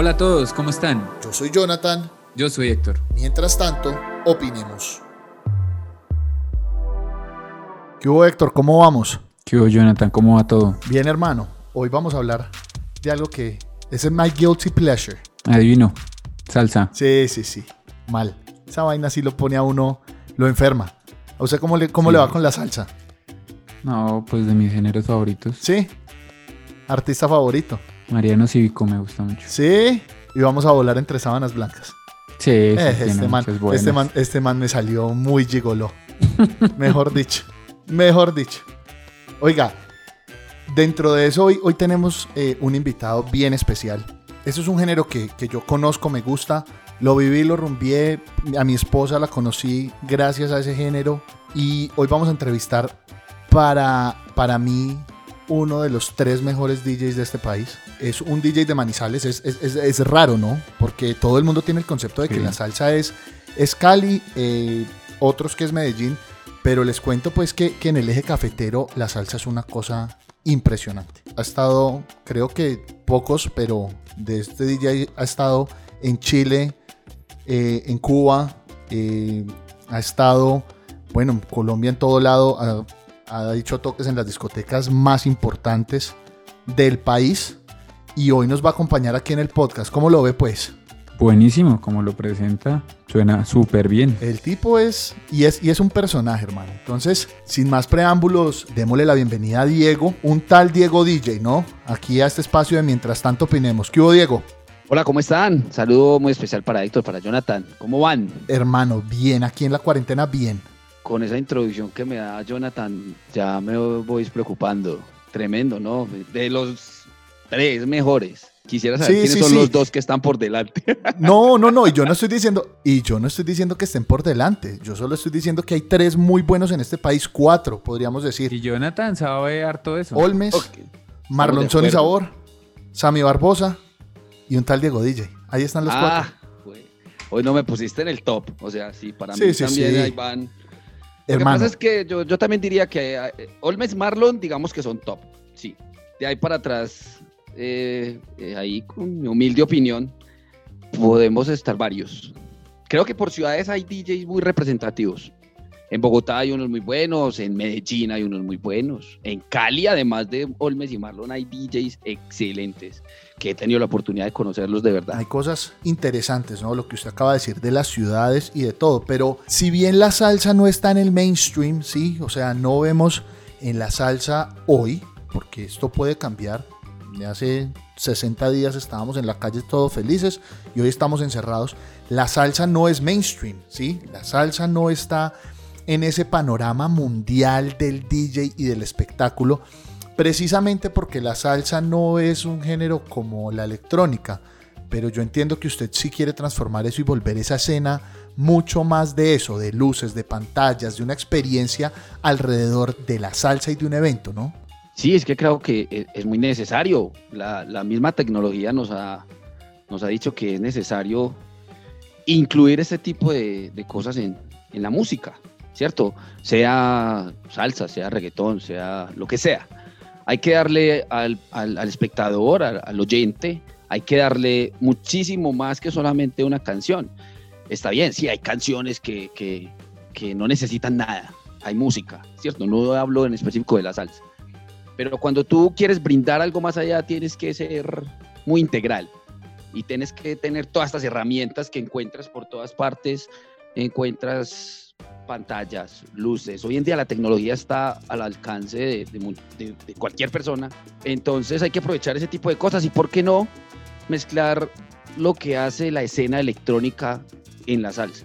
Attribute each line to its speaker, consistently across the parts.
Speaker 1: Hola a todos, ¿cómo están?
Speaker 2: Yo soy Jonathan.
Speaker 1: Yo soy Héctor.
Speaker 2: Mientras tanto, opinemos. ¿Qué hubo Héctor? ¿Cómo vamos?
Speaker 1: ¿Qué hubo Jonathan? ¿Cómo va todo?
Speaker 2: Bien hermano, hoy vamos a hablar de algo que es my guilty pleasure.
Speaker 1: Adivino, salsa.
Speaker 2: Sí, sí, sí, mal. Esa vaina sí lo pone a uno, lo enferma. ¿A usted cómo le, cómo le va con la salsa?
Speaker 1: No, pues de mis géneros favoritos.
Speaker 2: Sí. Artista favorito.
Speaker 1: Mariano Cívico me gusta mucho.
Speaker 2: Sí. Y vamos a volar entre sábanas blancas.
Speaker 1: Sí,
Speaker 2: Eh,
Speaker 1: sí,
Speaker 2: este, man, este, man, este man me salió muy gigoló. Mejor dicho. Mejor dicho. Oiga, dentro de eso hoy, hoy tenemos eh, un invitado bien especial. Eso es un género que, que yo conozco, me gusta. Lo viví, lo rumbié. A mi esposa la conocí gracias a ese género. Y hoy vamos a entrevistar para, para mí uno de los tres mejores DJs de este país. Es un DJ de Manizales. Es, es- es- es raro, ¿no? Porque todo el mundo tiene el concepto de que
Speaker 1: Sí.
Speaker 2: la salsa es, es Cali, eh, otros que es Medellín. Pero les cuento pues que, que en el eje cafetero la salsa es una cosa impresionante. Ha estado, creo que pocos, pero de este DJ ha estado en Chile, eh, en Cuba, eh, ha estado, bueno, en Colombia en todo lado, ha, ha dicho toques en las discotecas más importantes del país y hoy nos va a acompañar aquí en el podcast. ¿Cómo lo ve pues?
Speaker 1: Buenísimo, como lo presenta, suena súper bien.
Speaker 2: El tipo es y, es y es un personaje, hermano. Entonces, sin más preámbulos, démosle la bienvenida a Diego, un tal Diego DJ, ¿no? Aquí a este espacio de Mientras tanto opinemos. ¿Qué hubo, Diego?
Speaker 3: Hola, ¿cómo están? Saludo muy especial para Héctor, para Jonathan. ¿Cómo van?
Speaker 2: Hermano, bien, aquí en la cuarentena, bien.
Speaker 3: Con esa introducción que me da Jonathan, ya me voy preocupando. Tremendo, ¿no? De los tres mejores. Quisiera saber
Speaker 2: Sí,
Speaker 3: quiénes
Speaker 2: sí,
Speaker 3: son
Speaker 2: sí.
Speaker 3: los dos que están por delante.
Speaker 2: No, no, no, y yo no estoy diciendo, y yo no estoy diciendo que estén por delante. Yo solo estoy diciendo que hay tres muy buenos en este país, cuatro, podríamos decir.
Speaker 1: Y Jonathan sabe harto de eso.
Speaker 2: Olmes,
Speaker 3: Ok.
Speaker 2: Marlonzón y. Sabor, Sammy Barbosa y un tal Diego DJ. Ahí están los
Speaker 3: ah,
Speaker 2: cuatro.
Speaker 3: hoy no me pusiste en el top. O sea, sí, para
Speaker 2: Sí,
Speaker 3: mí
Speaker 2: sí,
Speaker 3: también
Speaker 2: sí.
Speaker 3: ahí van. Lo que pasa es que yo, yo también diría que eh, Olmes Marlon, digamos que son top. Sí. De ahí para atrás, eh, eh, ahí con mi humilde opinión, podemos estar varios. Creo que por ciudades hay DJs muy representativos. En Bogotá hay unos muy buenos, en Medellín hay unos muy buenos, en Cali, además de Olmes y Marlon, hay DJs excelentes que he tenido la oportunidad de conocerlos de verdad.
Speaker 2: hay cosas interesantes, ¿no? Lo que usted acaba de decir de las ciudades y de todo. Pero si bien la salsa no está en el mainstream, sí, o sea, no vemos en la salsa hoy, porque esto puede cambiar. Hace 60 días estábamos en la calle todos felices y hoy estamos encerrados. La salsa no es mainstream, ¿sí? La salsa no está en ese panorama mundial del DJ y del espectáculo, precisamente porque la salsa no es un género como la electrónica. Pero yo entiendo que usted sí quiere transformar eso y volver esa escena mucho más de eso, de luces, de pantallas, de una experiencia alrededor de la salsa y de un evento, ¿no?
Speaker 3: Sí, es que creo que e- es muy necesario. La, misma tecnología nos ha, nos ha dicho que es necesario incluir este tipo de, de cosas en, en la música, ¿cierto? Sea salsa, sea reggaetón, sea lo que sea. Hay que darle al, al- al espectador, al, al oyente, hay que darle muchísimo más que solamente una canción. Está bien, sí, hay canciones que, que, que no necesitan nada. Hay música, ¿cierto? No hablo en específico de la salsa. Pero cuando tú quieres brindar algo más allá, tienes que ser muy integral y tienes que tener todas estas herramientas que encuentras por todas partes. Encuentras pantallas, luces. Hoy en día la tecnología está al alcance de, cualquier persona. Entonces hay que aprovechar ese tipo de cosas y, ¿por qué no mezclar lo que hace la escena electrónica en la salsa?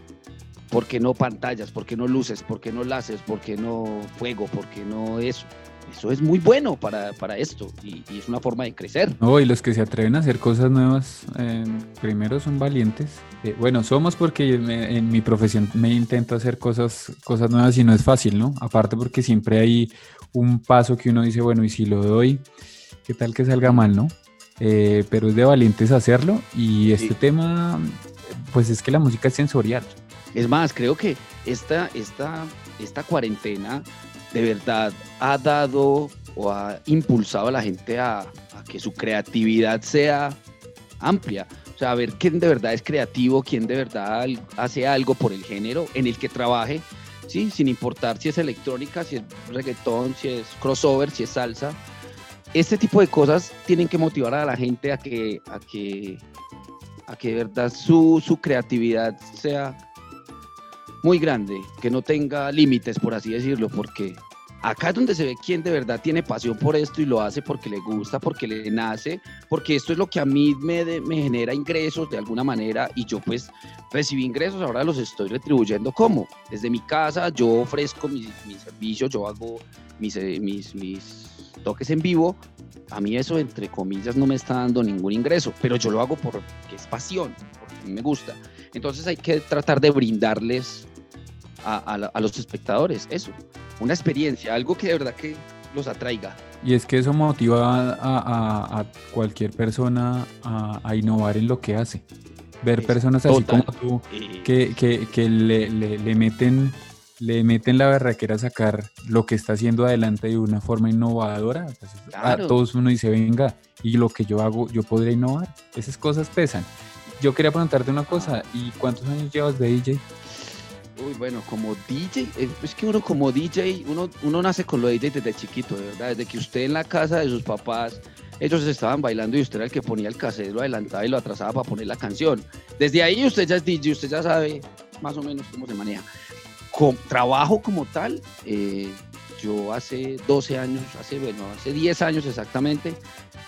Speaker 3: ¿Por qué no pantallas? ¿Por qué no luces? ¿Por qué no láseres? ¿Por qué no fuego? ¿Por qué no eso? Eso es muy bueno para, para esto y, y es una forma de crecer.
Speaker 1: No, y los que se atreven a hacer cosas nuevas, eh, primero son valientes. Eh, bueno, somos porque me- en mi profesión me intento hacer cosas, cosas nuevas y no es fácil, ¿no? Aparte porque siempre hay un paso que uno dice, bueno, y si lo doy, ¿qué tal que salga mal, no? Eh, pero es de valientes hacerlo y este
Speaker 3: Sí.
Speaker 1: tema, pues es que la música es sensorial.
Speaker 3: Es más, creo que esta, esta, esta cuarentena de verdad ha dado o ha impulsado a la gente a, a que su creatividad sea amplia. O sea, ver quién de verdad es creativo, quién de verdad hace algo por el género en el que trabaje, ¿sí? sin importar si es electrónica, si es reggaetón, si es crossover, si es salsa. Este tipo de cosas tienen que motivar a la gente a que, a que, a que de verdad su, su creatividad sea muy grande, que no tenga límites, por así decirlo, porque acá es donde se ve quién de verdad tiene pasión por esto y lo hace porque le gusta, porque le nace, porque esto es lo que a mí me, me genera ingresos de alguna manera y yo pues recibí ingresos, ahora los estoy retribuyendo como desde mi casa yo ofrezco mis, servicios, yo hago mis, eh, mis, mis toques en vivo, a mí eso entre comillas no me está dando ningún ingreso, pero yo lo hago porque es pasión, porque me gusta. Entonces hay que tratar de brindarles a, los espectadores, eso, una experiencia, algo que de verdad que los atraiga.
Speaker 1: Y es que eso motiva a, cualquier persona a, innovar en lo que hace. Ver personas así como tú que, que, le, le, meten le meten la berraquera a sacar lo que está haciendo adelante de una forma innovadora. Pues, a todos uno dice, venga, y lo que yo hago, yo podría innovar. Esas cosas pesan. Yo quería preguntarte una cosa, ¿y cuántos años llevas de DJ?
Speaker 3: Uy, bueno, como DJ, eh, es que uno como DJ, uno, uno nace con lo de DJ desde chiquito, de verdad, desde que usted en la casa de sus papás, ellos estaban bailando y usted era el que ponía el cassette, lo adelantaba y lo atrasaba para poner la canción. Desde ahí usted ya es DJ, usted ya sabe más o menos cómo se maneja. Con, trabajo como tal, eh, yo hace 12 años, hace, bueno, hace 10 años exactamente,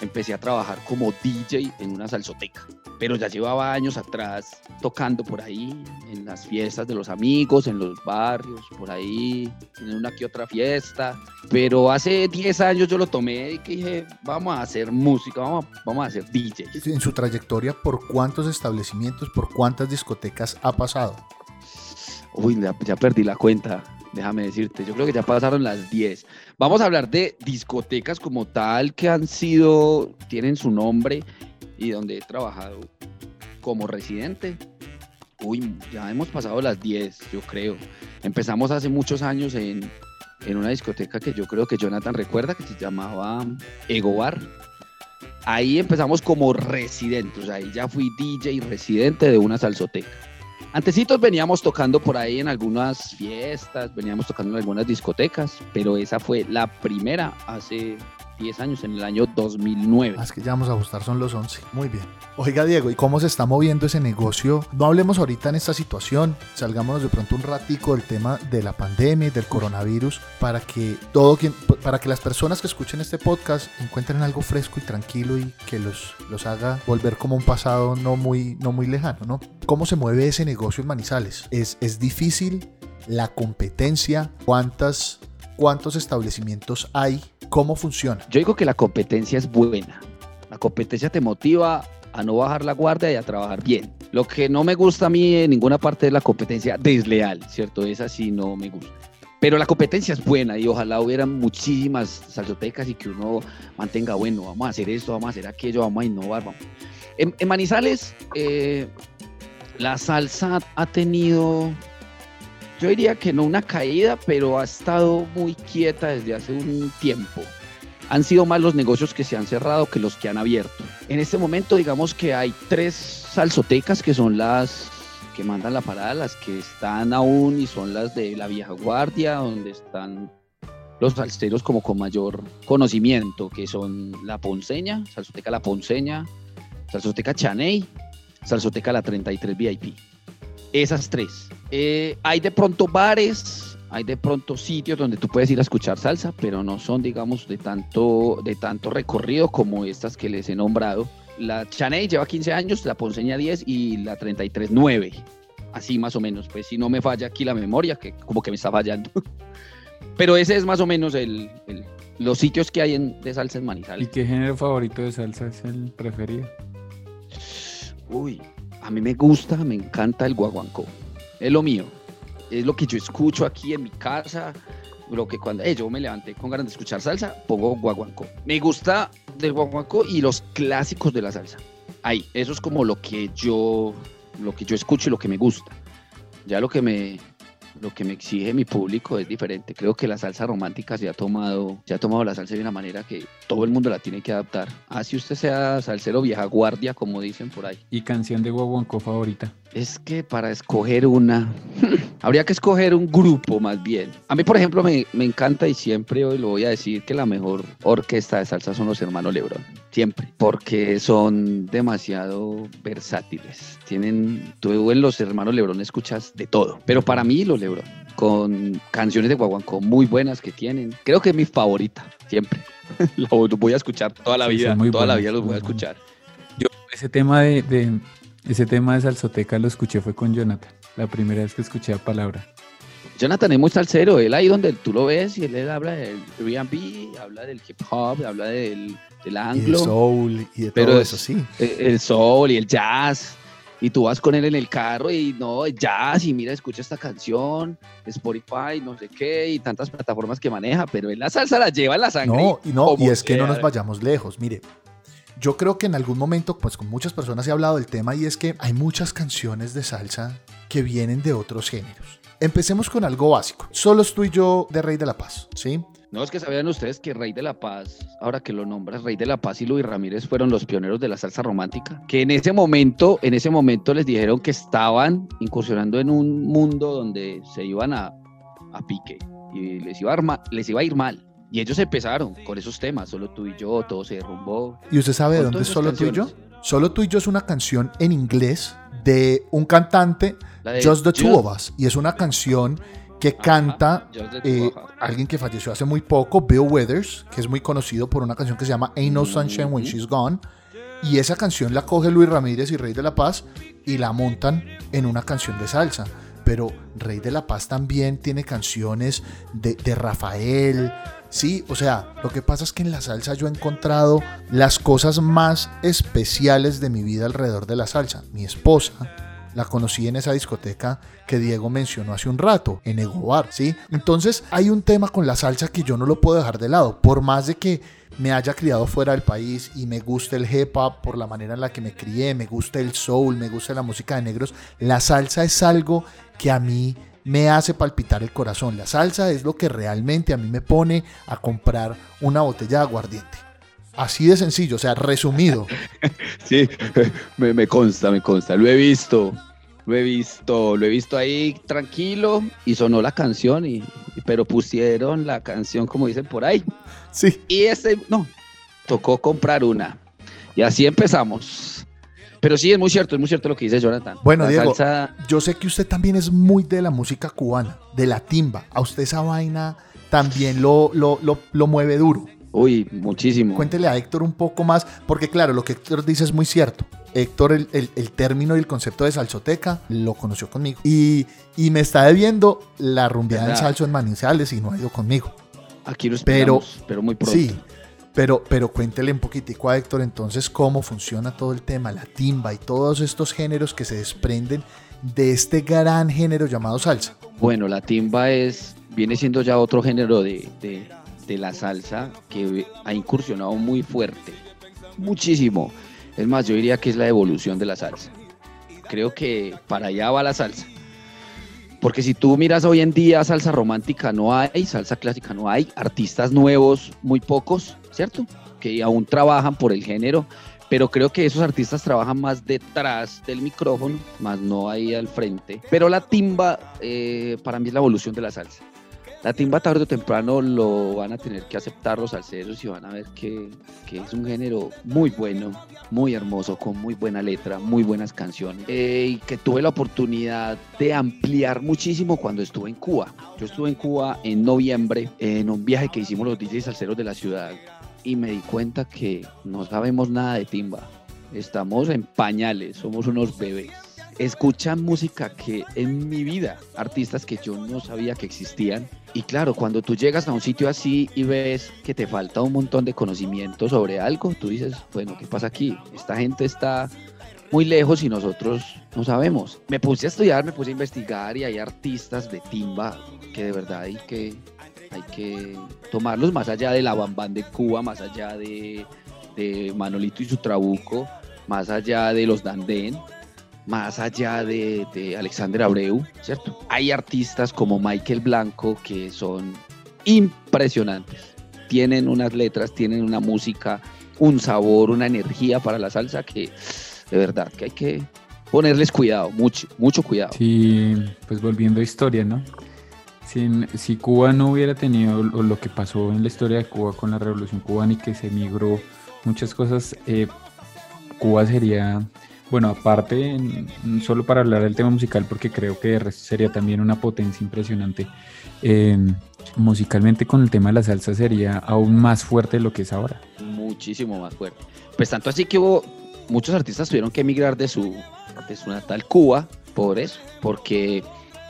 Speaker 3: empecé a trabajar como DJ en una salsoteca pero ya llevaba años atrás tocando por ahí, en las fiestas de los amigos, en los barrios, por ahí, en una que otra fiesta. Pero hace 10 años yo lo tomé y dije, vamos a hacer música, vamos a, vamos a hacer DJ.
Speaker 2: En su trayectoria, ¿por cuántos establecimientos, por cuántas discotecas ha pasado?
Speaker 3: Uy, ya, ya perdí la cuenta déjame decirte, yo creo que ya pasaron las 10. Vamos a hablar de discotecas como tal que han sido, tienen su nombre y donde he trabajado como residente. Uy, ya hemos pasado las 10, yo creo. Empezamos hace muchos años en, en una discoteca que yo creo que Jonathan recuerda, que se llamaba Ego Bar. Ahí empezamos como residentes, ahí ya fui DJ residente de una salsoteca. Antecitos veníamos tocando por ahí en algunas fiestas, veníamos tocando en algunas discotecas, pero esa fue la primera hace 10 años, en el año 2009.
Speaker 2: Más que ya vamos a ajustar, son los 11. Muy bien. Oiga, Diego, ¿y cómo se está moviendo ese negocio? No hablemos ahorita en esta situación, salgámonos de pronto un ratico del tema de la pandemia y del coronavirus para que todo quien, para que las personas que escuchen este podcast encuentren algo fresco y tranquilo y que los, los haga volver como un pasado no muy, no muy lejano, ¿no? ¿Cómo se mueve ese negocio en Manizales? ¿Es, es difícil? ¿La competencia? ¿Cuántas cuántos establecimientos hay, cómo funciona.
Speaker 3: Yo digo que la competencia es buena. La competencia te motiva a no bajar la guardia y a trabajar bien. Lo que no me gusta a mí en ninguna parte es la competencia desleal, ¿cierto? Esa sí no me gusta. Pero la competencia es buena y ojalá hubiera muchísimas salsotecas y que uno mantenga, bueno, vamos a hacer esto, vamos a hacer aquello, vamos a innovar. Vamos. En, Manizales, eh, la salsa ha tenido yo diría que no una caída, pero ha estado muy quieta desde hace un tiempo. Han sido más los negocios que se han cerrado que los que han abierto. En este momento, digamos que hay tres salsotecas que son las que mandan la parada, las que están aún y son las de la vieja guardia, donde están los salseros como con mayor conocimiento, que son la Ponceña, Salsoteca La Ponceña, Salsoteca Chaney, Salsoteca La 33 VIP. Esas tres. Eh, hay de pronto bares, hay de pronto sitios donde tú puedes ir a escuchar salsa, pero no son, digamos, de tanto, de tanto recorrido como estas que les he nombrado. La Chaney lleva 15 años, la Ponceña 10 y la 33 9. Así más o menos, pues si no me falla aquí la memoria, que como que me está fallando. Pero ese es más o menos el, los sitios que hay en, de salsa en Manizales.
Speaker 1: ¿Y qué género favorito de salsa es el preferido?
Speaker 3: Uy, a mí me gusta, me encanta el guaguancó es lo mío. Es lo que yo escucho aquí en mi casa. Lo que cuando yo me levanté con ganas de escuchar salsa, pongo guaguancó. Me gusta del guaguancó y los clásicos de la salsa. Ahí, eso es como lo que yo, lo que yo escucho y lo que me gusta. Ya lo que me, lo que me exige mi público es diferente. Creo que la salsa romántica se ha tomado, se ha tomado la salsa de una manera que todo el mundo la tiene que adaptar. Así usted sea salsero vieja guardia, como dicen por ahí.
Speaker 1: ¿Y canción de Guaguancó favorita?
Speaker 3: Es que para escoger una, habría que escoger un grupo más bien. A mí, por ejemplo, me, me, encanta y siempre hoy lo voy a decir que la mejor orquesta de salsa son los hermanos Lebron. Siempre. Porque son demasiado versátiles. Tienen, tú en los hermanos Lebron escuchas de todo. Pero para mí los Lebron, con canciones de Guaguancó muy buenas que tienen, creo que es mi favorita. Siempre. lo voy a escuchar toda la vida. Toda buenos, la vida los voy a escuchar.
Speaker 1: Yo, ese tema de, de ese tema de Salsoteca lo escuché fue con Jonathan, la primera vez que escuché la palabra.
Speaker 3: Jonathan es muy salsero, él ahí donde tú lo ves y él, habla del R&B, habla del hip hop, habla del, del anglo.
Speaker 2: Y el soul y de todo eso, sí.
Speaker 3: El soul y el jazz. Y tú vas con él en el carro y no, jazz y mira, escucha esta canción, Spotify, no sé qué, y tantas plataformas que maneja, pero él la salsa la lleva en la sangre.
Speaker 2: No, y no, y es que no nos vayamos lejos. Mire, yo creo que en algún momento, pues con muchas personas he hablado del tema y es que hay muchas canciones de salsa que vienen de otros géneros. Empecemos con algo básico. Solo estoy yo de Rey de la Paz, ¿sí?
Speaker 3: No, es que sabían ustedes que Rey de la Paz, ahora que lo nombras, Rey de la Paz y Luis Ramírez fueron los pioneros de la salsa romántica. Que en ese momento, en ese momento les dijeron que estaban incursionando en un mundo donde se iban a, a pique y les iba a, les iba a ir mal. Y ellos empezaron con esos temas, solo tú y yo, todo se derrumbó.
Speaker 2: ¿Y usted sabe de dónde es Solo tú y yo? Solo tú y yo es una canción en inglés de un cantante, Just the Two of Us. Y es una canción que canta eh, alguien que falleció hace muy poco, Bill Withers, que es muy conocido por una canción que se llama Ain't No Sunshine When She's Gone. Y esa canción la coge Luis Ramírez y Rey de la Paz y la montan en una canción de salsa. Pero Rey de la Paz también tiene canciones de, de Rafael, Sí, o sea, lo que pasa es que en la salsa yo he encontrado las cosas más especiales de mi vida alrededor de la salsa. Mi esposa, la conocí en esa discoteca que Diego mencionó hace un rato, en Egobar, ¿sí? Entonces hay un tema con la salsa que yo no lo puedo dejar de lado, por más de que me haya criado fuera del país y me guste el hip hop por la manera en la que me crié, me gusta el soul, me gusta la música de negros, la salsa es algo que a mí me hace palpitar el corazón. La salsa es lo que realmente a mí me pone a comprar una botella de aguardiente. Así de sencillo, o sea, resumido.
Speaker 3: Sí, me, me, consta, me consta. Lo he visto, lo he visto, lo he visto ahí tranquilo y sonó la canción, y, pero pusieron la canción como dicen por ahí.
Speaker 2: Sí.
Speaker 3: Y ese, no, tocó comprar una. Y así empezamos. Pero sí, es muy cierto, es muy cierto lo que dice Jonathan.
Speaker 2: Bueno, Diego, yo sé que usted también es muy de la música cubana, de la timba. A usted esa vaina también lo, lo, lo, mueve duro.
Speaker 3: Uy, muchísimo.
Speaker 2: Cuéntele a Héctor un poco más, porque claro, lo que Héctor dice es muy cierto. Héctor, el, el, término y el concepto de salsoteca, lo conoció conmigo. Y, y me está debiendo la rumbeada del salso en Manizales y no ha ido conmigo.
Speaker 3: Aquí lo esperamos, pero, pero muy pronto.
Speaker 2: Sí, pero, pero cuéntele un poquitico a Héctor entonces cómo funciona todo el tema, la timba y todos estos géneros que se desprenden de este gran género llamado salsa.
Speaker 3: Bueno, la timba es, viene siendo ya otro género de, de la salsa que ha incursionado muy fuerte, muchísimo. Es más, yo diría que es la evolución de la salsa. Creo que para allá va la salsa. Porque si tú miras hoy en día salsa romántica no hay, salsa clásica no hay, artistas nuevos muy pocos, ¿cierto? Que aún trabajan por el género, pero creo que esos artistas trabajan más detrás del micrófono, más no ahí al frente. Pero la timba eh, para mí es la evolución de la salsa. La timba tarde o temprano lo van a tener que aceptar los salseros y van a ver que, es un género muy bueno, muy hermoso, con muy buena letra, muy buenas canciones. Eh, y que tuve la oportunidad de ampliar muchísimo cuando estuve en Cuba. Yo estuve en Cuba en noviembre en un viaje que hicimos los DJs salseros de la ciudad y me di cuenta que no sabemos nada de timba. Estamos en pañales, somos unos bebés. Escuchan música que en mi vida, artistas que yo no sabía que existían. Y claro, cuando tú llegas a un sitio así y ves que te falta un montón de conocimiento sobre algo, tú dices, bueno, ¿qué pasa aquí? Esta gente está muy lejos y nosotros no sabemos. Me puse a estudiar, me puse a investigar y hay artistas de timba que de verdad hay que hay que tomarlos más allá de la Bambán de Cuba, más allá de, Manolito y su trabuco, más allá de los Dandén. Más allá de, de Alexander Abreu, ¿cierto? Hay artistas como Michael Blanco que son impresionantes. Tienen unas letras, tienen una música, un sabor, una energía para la salsa que de verdad que hay que ponerles cuidado, mucho, mucho cuidado.
Speaker 1: Sí, pues volviendo a historia, ¿no? si Cuba no hubiera tenido lo que pasó en la historia de Cuba con la revolución cubana y que se migró muchas cosas, eh, Cuba sería, bueno, aparte, solo para hablar del tema musical, porque creo que sería también una potencia impresionante, eh, musicalmente con el tema de la salsa sería aún más fuerte de lo que es ahora.
Speaker 3: Muchísimo más fuerte. Pues tanto así que hubo, muchos artistas tuvieron que emigrar de su, de su natal Cuba por eso, porque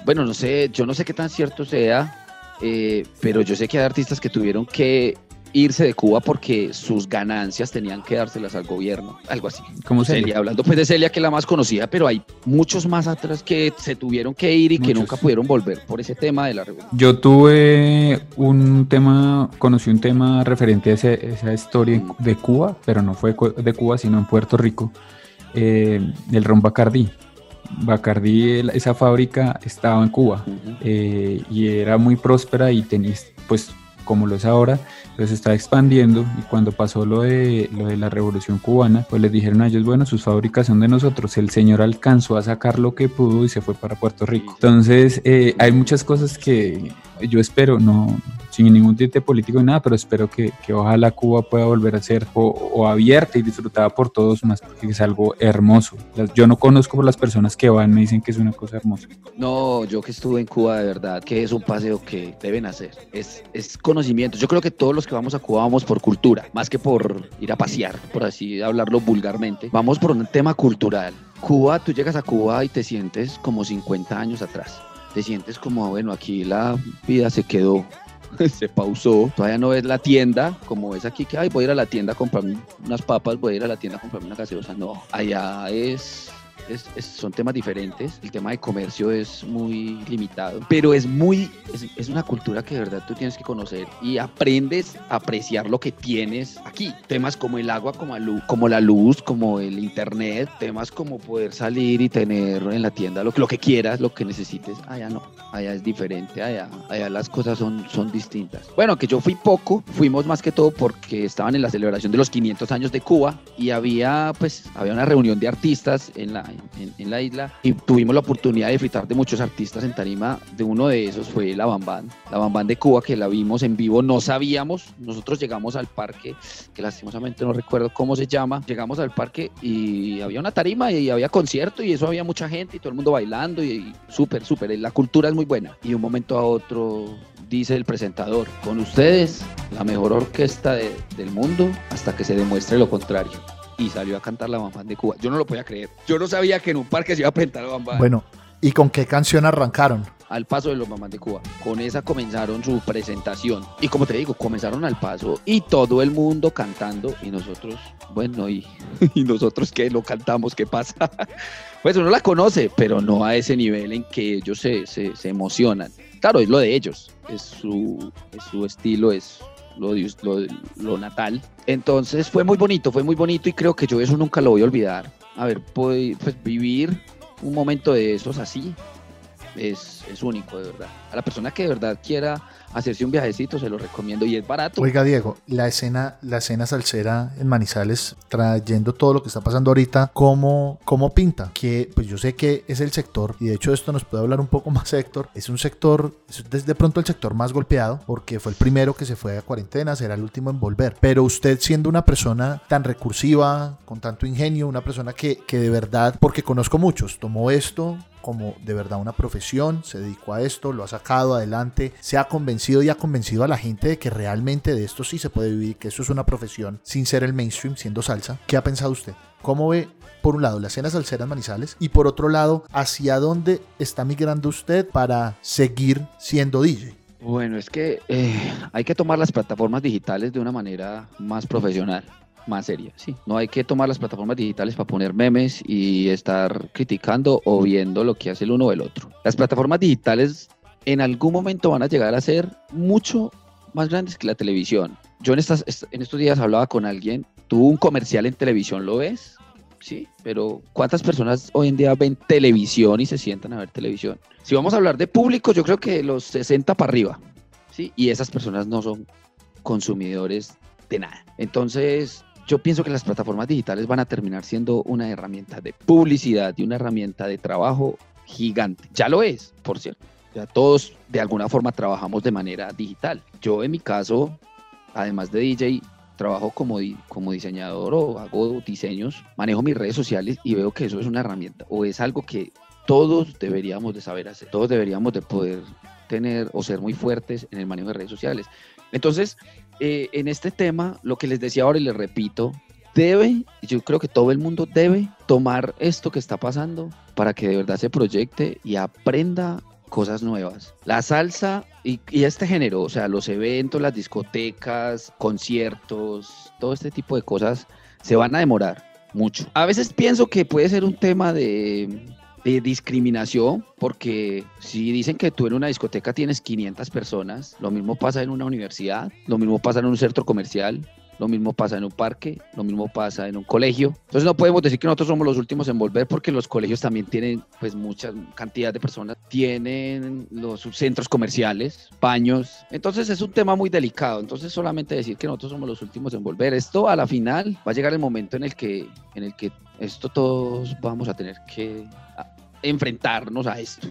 Speaker 3: bueno, no sé, yo no sé qué tan cierto sea, eh, pero yo sé que hay artistas que tuvieron que irse de Cuba porque sus ganancias tenían que dárselas al gobierno, algo así.
Speaker 1: Como Celia.
Speaker 3: Hablando pues de Celia, que es la más conocida, pero hay muchos más atrás que se tuvieron que ir y que nunca pudieron volver por ese tema de la revolución.
Speaker 1: Yo tuve un tema, conocí un tema referente a esa historia de Cuba, pero no fue de Cuba, sino en Puerto Rico, eh, del ron Bacardí. Bacardi, esa fábrica estaba en Cuba eh, y era muy próspera y tenía, pues como lo es ahora, pues está expandiendo. Y cuando pasó lo de, lo de la revolución cubana, pues les dijeron a ellos, bueno, sus fábricas son de nosotros, el señor alcanzó a sacar lo que pudo y se fue para Puerto Rico. Entonces, eh, hay muchas cosas que yo espero, no, sin ningún tinte político ni nada, pero espero que, ojalá Cuba pueda volver a ser o, abierta y disfrutada por todos más, porque es algo hermoso. Yo no conozco por las personas que van, me dicen que es una cosa hermosa.
Speaker 3: No, yo que estuve en Cuba de verdad, que es un paseo que deben hacer, es, es conocimiento. Yo creo que todos los que vamos a Cuba vamos por cultura, más que por ir a pasear, por así hablarlo vulgarmente. Vamos por un tema cultural. Cuba, tú llegas a Cuba y te sientes como 50 años atrás. Te sientes como, bueno, aquí la vida se quedó se pausó, todavía no ves la tienda, como ves aquí que, ay, voy a ir a la tienda a comprarme unas papas, voy a ir a la tienda a comprarme una gaseosa, no, allá es son temas diferentes. El tema de comercio es muy limitado, pero es muy, es, una cultura que de verdad tú tienes que conocer y aprendes a apreciar lo que tienes aquí. Temas como el agua, como, como la luz, como el internet, temas como poder salir y tener en la tienda lo, lo que quieras, lo que necesites. Allá no, allá es diferente, allá, allá las cosas son, son distintas. Bueno, que yo fui poco, fuimos más que todo porque estaban en la celebración de los 500 años de Cuba y había pues había una reunión de artistas en la en, la isla. Y tuvimos la oportunidad de disfrutar de muchos artistas en tarima. De uno de esos fue la Bambán, la Bambán de Cuba que la vimos en vivo, no sabíamos, nosotros llegamos al parque, que lastimosamente no recuerdo cómo se llama, llegamos al parque y había una tarima y había concierto y eso había mucha gente y todo el mundo bailando y, súper, súper, la cultura es muy buena. Y de un momento a otro dice el presentador, con ustedes la mejor orquesta del mundo hasta que se demuestre lo contrario y salió a cantar la Bambán de Cuba. Yo no lo podía creer. Yo no sabía que en un parque se iba a presentar la Bambán.
Speaker 2: Bueno, ¿y con qué canción arrancaron?
Speaker 3: Al paso de los Bambán de Cuba. Con esa comenzaron su presentación. Y como te digo, comenzaron al paso y todo el mundo cantando y nosotros, bueno, y, y nosotros que lo cantamos, ¿qué pasa? pues uno la conoce, pero no a ese nivel en que ellos se, se, se emocionan. Claro, es lo de ellos, es su, es su estilo, es lo, natal. Entonces fue muy bonito, fue muy bonito y creo que yo eso nunca lo voy a olvidar. A ver, pues, vivir un momento de esos así es, es único, de verdad. A la persona que de verdad quiera hacerse un viajecito, se lo recomiendo y es barato.
Speaker 2: Oiga, Diego, la escena, la escena salsera en Manizales, trayendo todo lo que está pasando ahorita, ¿cómo, cómo pinta? Que pues yo sé que es el sector, y de hecho esto nos puede hablar un poco más Héctor, es un sector, es desde pronto el sector más golpeado, porque fue el primero que se fue a cuarentena, será el último en volver. Pero usted siendo una persona tan recursiva, con tanto ingenio, una persona que, que de verdad, porque conozco muchos, tomó esto, como de verdad una profesión, se dedicó a esto, lo ha sacado adelante, se ha convencido y ha convencido a la gente de que realmente de esto sí se puede vivir, que eso es una profesión sin ser el mainstream, siendo salsa. ¿Qué ha pensado usted? ¿Cómo ve, por un lado, las escenas salseras manizales y por otro lado, hacia dónde está migrando usted para seguir siendo DJ?
Speaker 3: Bueno, es que eh, hay que tomar las plataformas digitales de una manera más profesional más seria, sí. No hay que tomar las plataformas digitales para poner memes y estar criticando o viendo lo que hace el uno o el otro. Las plataformas digitales en algún momento van a llegar a ser mucho más grandes que la televisión. Yo en, estas, en estos días hablaba con alguien, tuvo un comercial en televisión, ¿lo ves? sí, pero ¿cuántas personas hoy en día ven televisión y se sientan a ver televisión? Si vamos a hablar de público, yo creo que los 60 para arriba, ¿sí? Y esas personas no son consumidores de nada. Entonces, yo pienso que las plataformas digitales van a terminar siendo una herramienta de publicidad y una herramienta de trabajo gigante. Ya lo es, por cierto. Todos de alguna forma trabajamos de manera digital. Yo en mi caso, además de DJ, trabajo como, como diseñador o hago diseños, manejo mis redes sociales y veo que eso es una herramienta o es algo que todos deberíamos de saber hacer, todos deberíamos de poder tener o ser muy fuertes en el manejo de redes sociales. Entonces, eh, en este tema, lo que les decía ahora y les repito, debe, yo creo que todo el mundo debe tomar esto que está pasando para que de verdad se proyecte y aprenda cosas nuevas. La salsa y, este género, o sea, los eventos, las discotecas, conciertos, todo este tipo de cosas se van a demorar mucho. A veces pienso que puede ser un tema de, de discriminación, porque si dicen que tú en una discoteca tienes 500 personas, lo mismo pasa en una universidad, lo mismo pasa en un centro comercial, lo mismo pasa en un parque, lo mismo pasa en un colegio. Entonces no podemos decir que nosotros somos los últimos en volver porque los colegios también tienen pues mucha cantidad de personas, tienen los centros comerciales, baños. Entonces es un tema muy delicado. Entonces solamente decir que nosotros somos los últimos en volver, esto a la final va a llegar el momento en el que en el que esto todos vamos a tener que enfrentarnos a esto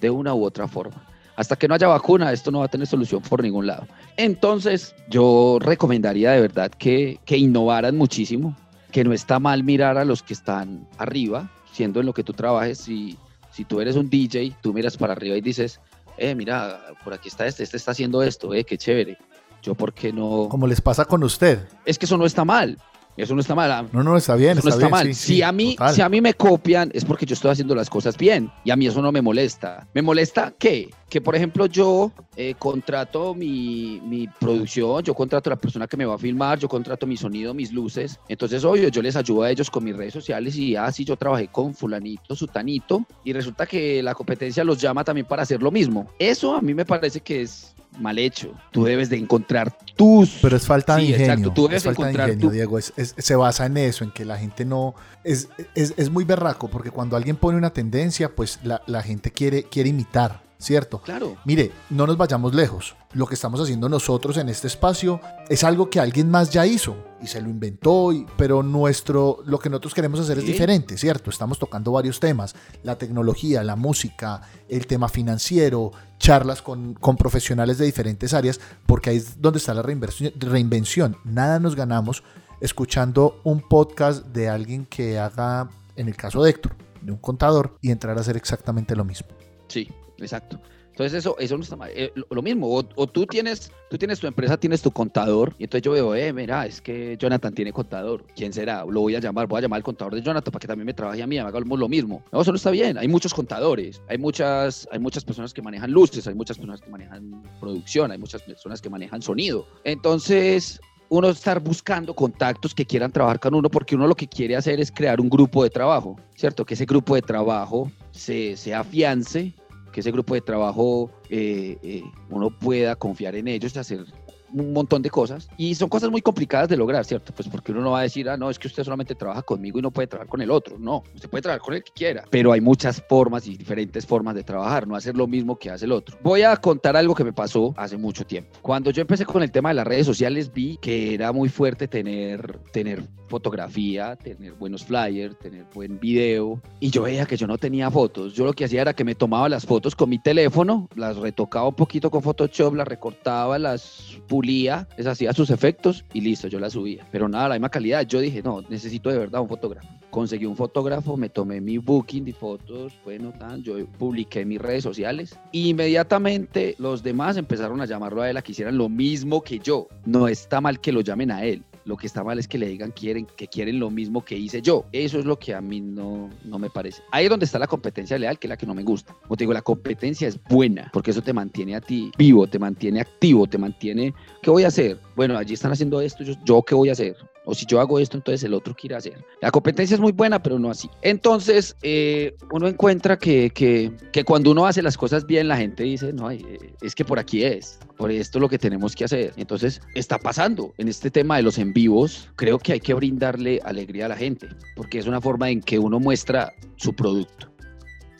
Speaker 3: de una u otra forma hasta que no haya vacuna, esto no va a tener solución por ningún lado. Entonces, yo recomendaría de verdad que, que innovaran muchísimo, que no está mal mirar a los que están arriba, siendo en lo que tú trabajes. Si, si tú eres un DJ, tú miras para arriba y dices, eh, mira, por aquí está este, este está haciendo esto, eh, qué chévere. Yo, ¿por qué no?
Speaker 2: Como les pasa con usted.
Speaker 3: Es que eso no está mal. Eso no está mal.
Speaker 2: No, no, está bien.
Speaker 3: Eso no está mal. si, a mí, si a mí me copian es porque yo estoy haciendo las cosas bien y a mí eso no me molesta. ¿Me molesta qué? Que, por ejemplo, yo eh, contrato mi, mi, producción, yo contrato a la persona que me va a filmar, yo contrato mi sonido, mis luces. Entonces, obvio, yo les ayudo a ellos con mis redes sociales y así ah, yo trabajé con fulanito, sutanito y resulta que la competencia los llama también para hacer lo mismo. Eso a mí me parece que es mal hecho. Tú debes de encontrar tus...
Speaker 2: Pero es falta de ingenio. Tú debes es falta de ingenio, Diego. se basa en eso, en que la gente no... Es, es, muy berraco, porque cuando alguien pone una tendencia, pues la, la gente quiere, quiere imitar. ¿cierto?
Speaker 3: Claro.
Speaker 2: Mire, no nos vayamos lejos. Lo que estamos haciendo nosotros en este espacio es algo que alguien más ya hizo y se lo inventó, pero nuestro, lo que nosotros queremos hacer es diferente, ¿cierto? Estamos tocando varios temas, la tecnología, la música, el tema financiero, charlas con, con profesionales de diferentes áreas, porque ahí es donde está la reinvención. Nada nos ganamos escuchando un podcast de alguien que haga, en el caso de Héctor, de un contador, y entrar a hacer exactamente lo mismo.
Speaker 3: Sí, exacto. Entonces eso, eso no está mal. Eh, lo, mismo, o, tú, tienes, tú tienes tu empresa, tienes tu contador, y entonces yo veo, eh, mira, es que Jonathan tiene contador. ¿Quién será? Lo voy a llamar, voy a llamar al contador de Jonathan para que también me trabaje a mí, hagamos lo mismo. No, eso no está bien. Hay muchos contadores, hay muchas, hay muchas personas que manejan luces, hay muchas personas que manejan producción, hay muchas personas que manejan sonido. Entonces, uno estar buscando contactos que quieran trabajar con uno, porque uno lo que quiere hacer es crear un grupo de trabajo, ¿cierto? Que ese grupo de trabajo se, se afiance que ese grupo de trabajo eh, eh, uno pueda confiar en ellos y hacer un montón de cosas y son cosas muy complicadas de lograr, ¿cierto? Pues porque uno no va a decir, ah, no, es que usted solamente trabaja conmigo y no puede trabajar con el otro. No, usted puede trabajar con el que quiera, pero hay muchas formas y diferentes formas de trabajar, no hacer lo mismo que hace el otro. Voy a contar algo que me pasó hace mucho tiempo. Cuando yo empecé con el tema de las redes sociales, vi que era muy fuerte tener, tener fotografía, tener buenos flyers, tener buen video y yo veía que yo no tenía fotos. Yo lo que hacía era que me tomaba las fotos con mi teléfono, las retocaba un poquito con Photoshop, las recortaba, las pulía, les hacía sus efectos y listo, yo la subía. Pero nada, la misma calidad. Yo dije, no, necesito de verdad un fotógrafo. Conseguí un fotógrafo, me tomé mi booking de fotos, bueno, tan, yo publiqué mis redes sociales. E inmediatamente los demás empezaron a llamarlo a él a que hicieran lo mismo que yo. No está mal que lo llamen a él. Lo que está mal es que le digan quieren, que quieren lo mismo que hice yo. Eso es lo que a mí no, no me parece. Ahí es donde está la competencia leal, que es la que no me gusta. Como te digo, la competencia es buena, porque eso te mantiene a ti vivo, te mantiene activo, te mantiene... ¿Qué voy a hacer? Bueno, allí están haciendo esto, yo, ¿yo qué voy a hacer? O si yo hago esto, entonces el otro quiere hacer. La competencia es muy buena, pero no así. Entonces, eh, uno encuentra que, que, que, cuando uno hace las cosas bien, la gente dice, no, eh, es que por aquí es, por esto es lo que tenemos que hacer. Entonces, está pasando en este tema de los en vivos. Creo que hay que brindarle alegría a la gente, porque es una forma en que uno muestra su producto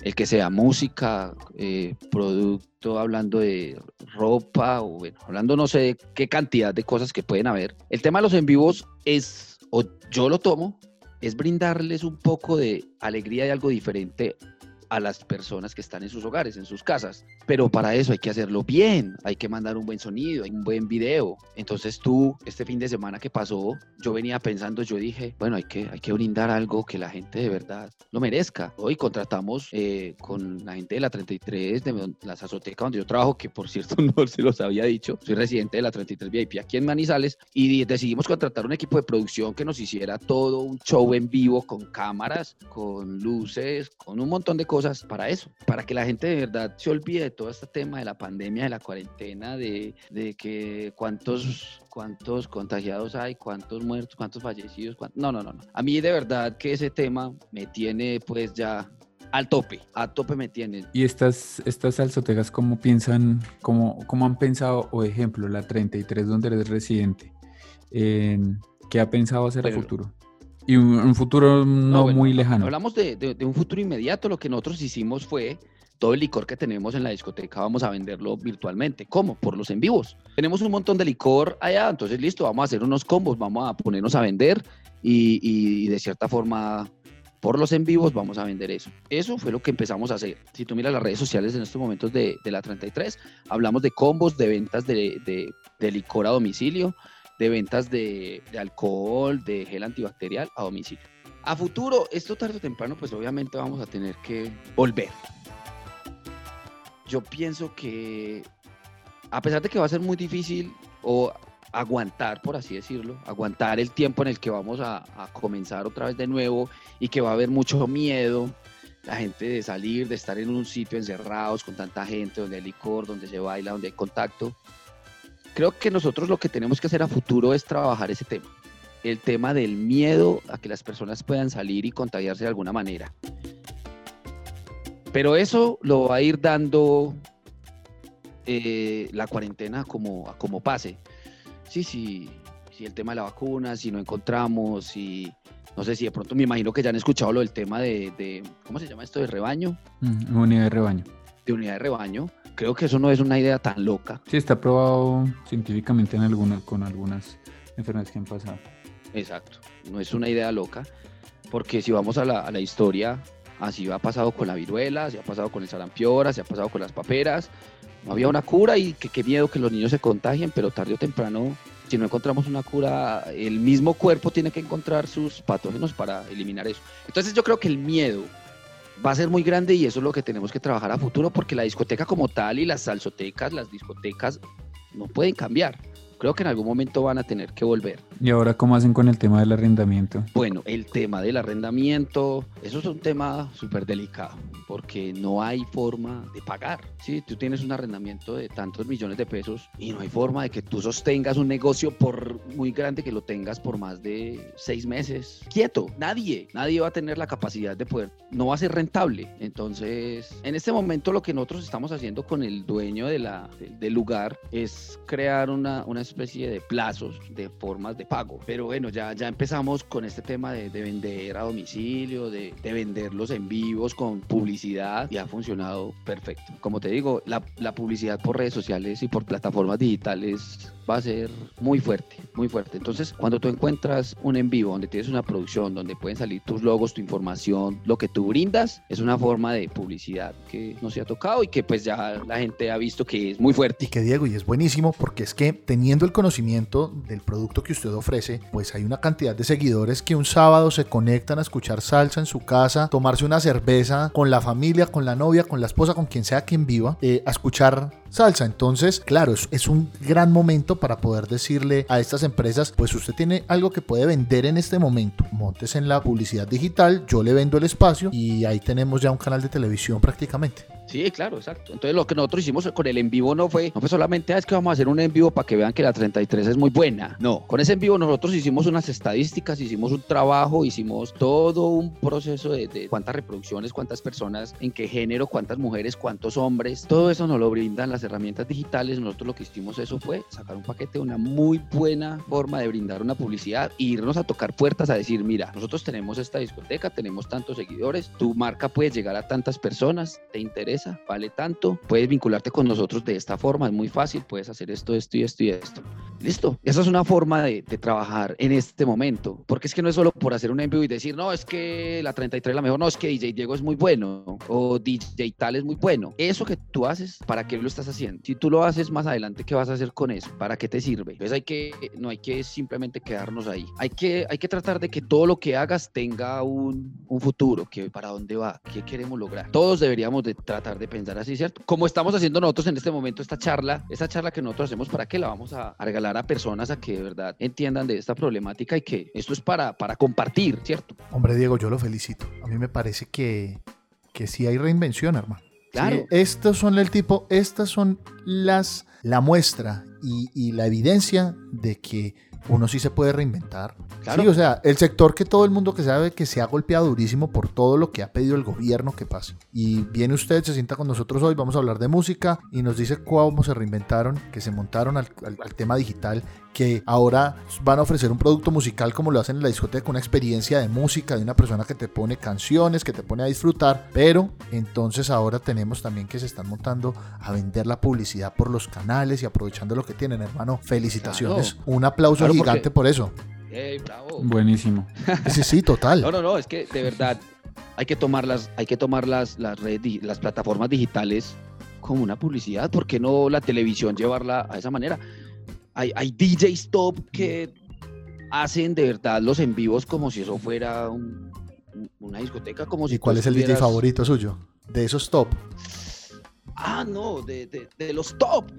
Speaker 3: el que sea música, eh, producto, hablando de ropa, o bueno, hablando no sé qué cantidad de cosas que pueden haber. El tema de los en vivos es, o yo lo tomo, es brindarles un poco de alegría y algo diferente a las personas que están en sus hogares, en sus casas. Pero para eso hay que hacerlo bien, hay que mandar un buen sonido, un buen video. Entonces tú, este fin de semana que pasó, yo venía pensando, yo dije, bueno, hay que, hay que brindar algo que la gente de verdad lo merezca. Hoy contratamos eh, con la gente de la 33, de la Sazoteca, donde yo trabajo, que por cierto no se los había dicho, soy residente de la 33 VIP aquí en Manizales, y decidimos contratar un equipo de producción que nos hiciera todo un show en vivo con cámaras, con luces, con un montón de cosas cosas para eso, para que la gente de verdad se olvide de todo este tema de la pandemia, de la cuarentena, de, de que cuántos, cuántos contagiados hay, cuántos muertos, cuántos fallecidos. No, no, no, no. A mí de verdad que ese tema me tiene pues ya al tope, a tope me tiene.
Speaker 1: ¿Y estas, estas salsotegas cómo piensan, cómo, cómo han pensado, o ejemplo, la 33 donde eres residente, en qué ha pensado hacer a futuro? Y un, futuro no, muy lejano.
Speaker 3: Hablamos de, un futuro inmediato. Lo que nosotros hicimos fue todo el licor que tenemos en la discoteca vamos a venderlo virtualmente. ¿Cómo? Por los en vivos. Tenemos un montón de licor allá, entonces listo, vamos a hacer unos combos, vamos a ponernos a vender y, de cierta forma por los en vivos vamos a vender eso. Eso fue lo que empezamos a hacer. Si tú miras las redes sociales en estos momentos de, la 33, hablamos de combos, de ventas de, de licor a domicilio, de ventas de, alcohol, de gel antibacterial a domicilio. A futuro, esto tarde o temprano, pues obviamente vamos a tener que volver. Yo pienso que, a pesar de que va a ser muy difícil o aguantar, por así decirlo, aguantar el tiempo en el que vamos a, a, comenzar otra vez de nuevo y que va a haber mucho miedo, la gente de salir, de estar en un sitio encerrados con tanta gente, donde hay licor, donde se baila, donde hay contacto creo que nosotros lo que tenemos que hacer a futuro es trabajar ese tema. El tema del miedo a que las personas puedan salir y contagiarse de alguna manera. Pero eso lo va a ir dando eh, la cuarentena como, como pase. Sí, sí, sí, el tema de la vacuna, si no encontramos, si no sé si de pronto me imagino que ya han escuchado lo del tema de, ¿cómo se llama esto? De rebaño.
Speaker 1: Mm, unidad de rebaño.
Speaker 3: De unidad de rebaño creo que eso no es una idea tan loca.
Speaker 1: Sí, está probado científicamente en con algunas enfermedades que han pasado.
Speaker 3: Exacto, no es una idea loca, porque si vamos a la, a la historia, así ha pasado con la viruela, así ha pasado con el sarampión, así ha pasado con las paperas, no había una cura y qué miedo que los niños se contagien, pero tarde o temprano, si no encontramos una cura, el mismo cuerpo tiene que encontrar sus patógenos para eliminar eso. Entonces yo creo que el miedo va a ser muy grande y eso es lo que tenemos que trabajar a futuro porque la discoteca como tal y las salsotecas, las discotecas no pueden cambiar creo que en algún momento van a tener que volver.
Speaker 1: ¿Y ahora cómo hacen con el tema del arrendamiento?
Speaker 3: Bueno, el tema del arrendamiento, eso es un tema súper delicado, porque no hay forma de pagar. Si tú tienes un arrendamiento de tantos millones de pesos y no hay forma de que tú sostengas un negocio por muy grande que lo tengas por más de seis meses, quieto, nadie, nadie va a tener la capacidad de poder, no va a ser rentable. Entonces, en este momento lo que nosotros estamos haciendo con el dueño de la, del lugar es crear una, una especie de plazos, de formas de pago. Pero bueno, ya, ya empezamos con este tema de, vender a domicilio, de, de, venderlos en vivos con publicidad y ha funcionado perfecto. Como te digo, la, la publicidad por redes sociales y por plataformas digitales va a ser muy fuerte, muy fuerte. Entonces, cuando tú encuentras un en vivo donde tienes una producción, donde pueden salir tus logos, tu información, lo que tú brindas, es una forma de publicidad que no se ha tocado y que pues ya la gente ha visto que es muy fuerte.
Speaker 2: Y que Diego, y es buenísimo porque es que teniendo el conocimiento del producto que usted ofrece, pues hay una cantidad de seguidores que un sábado se conectan a escuchar salsa en su casa, tomarse una cerveza con la familia, con la novia, con la esposa, con quien sea quien viva, eh, a escuchar salsa. Entonces, claro, es, un gran momento para poder decirle a estas empresas, pues usted tiene algo que puede vender en este momento. Montes en la publicidad digital, yo le vendo el espacio y ahí tenemos ya un canal de televisión prácticamente.
Speaker 3: Sí, claro, exacto. Entonces lo que nosotros hicimos con el en vivo no fue, no fue solamente, ah, es que vamos a hacer un en vivo para que vean que la 33 es muy buena. No, con ese en vivo nosotros hicimos unas estadísticas, hicimos un trabajo, hicimos todo un proceso de, de cuántas reproducciones, cuántas personas, en qué género, cuántas mujeres, cuántos hombres. Todo eso nos lo brindan las herramientas digitales. Nosotros lo que hicimos eso fue sacar un paquete, una muy buena forma de brindar una publicidad e irnos a tocar puertas a decir, mira, nosotros tenemos esta discoteca, tenemos tantos seguidores, tu marca puede llegar a tantas personas, te interesa, vale tanto, puedes vincularte con nosotros de esta forma, es muy fácil, puedes hacer esto, esto y esto y esto. Listo, esa es una forma de, de trabajar en este momento, porque es que no es solo por hacer un envío y decir, no, es que la 33 es la mejor, no, es que DJ Diego es muy bueno o DJ tal es muy bueno. Eso que tú haces, ¿para qué lo estás haciendo? Si tú lo haces más adelante, ¿qué vas a hacer con eso? ¿Para qué te sirve? Entonces hay que, no hay que simplemente quedarnos ahí. Hay que, hay que tratar de que todo lo que hagas tenga un, un futuro, que para dónde va, qué queremos lograr. Todos deberíamos de tratar de pensar así, ¿cierto? Como estamos haciendo nosotros en este momento esta charla, esta charla que nosotros hacemos, ¿para qué la vamos a, a regalar a personas a que de verdad entiendan de esta problemática y que esto es para, para compartir, ¿cierto?
Speaker 2: Hombre, Diego, yo lo felicito. A mí me parece que, que sí hay reinvención, hermano.
Speaker 3: Claro.
Speaker 2: Sí, estos son el tipo, estas son las, la muestra y, y la evidencia de que uno sí se puede reinventar.
Speaker 3: Claro.
Speaker 2: Sí, o sea, el sector que todo el mundo que sabe que se ha golpeado durísimo por todo lo que ha pedido el gobierno que pase. Y viene usted, se sienta con nosotros hoy, vamos a hablar de música y nos dice cómo se reinventaron, que se montaron al, al- al tema digital, que ahora van a ofrecer un producto musical como lo hacen en la discoteca, una experiencia de música de una persona que te pone canciones, que te pone a disfrutar, pero entonces ahora tenemos también que se están montando a vender la publicidad por los canales y aprovechando lo que tienen, hermano. Felicitaciones.
Speaker 3: Claro.
Speaker 2: Un aplauso
Speaker 3: Claro, porque-
Speaker 2: gigante por eso.
Speaker 1: Buenísimo.
Speaker 2: Sí, sí, total.
Speaker 3: No, no, no, es que de verdad hay que tomar las, hay que tomar las, las redes, las plataformas digitales como una publicidad. ¿Por qué no la televisión llevarla a esa manera? Hay, hay DJs top que hacen de verdad los en vivos como si eso fuera un- un- una discoteca, como si
Speaker 2: ¿Y cuál es el DJ favorito suyo? De esos top.
Speaker 3: Ah, no, de, de- de los top.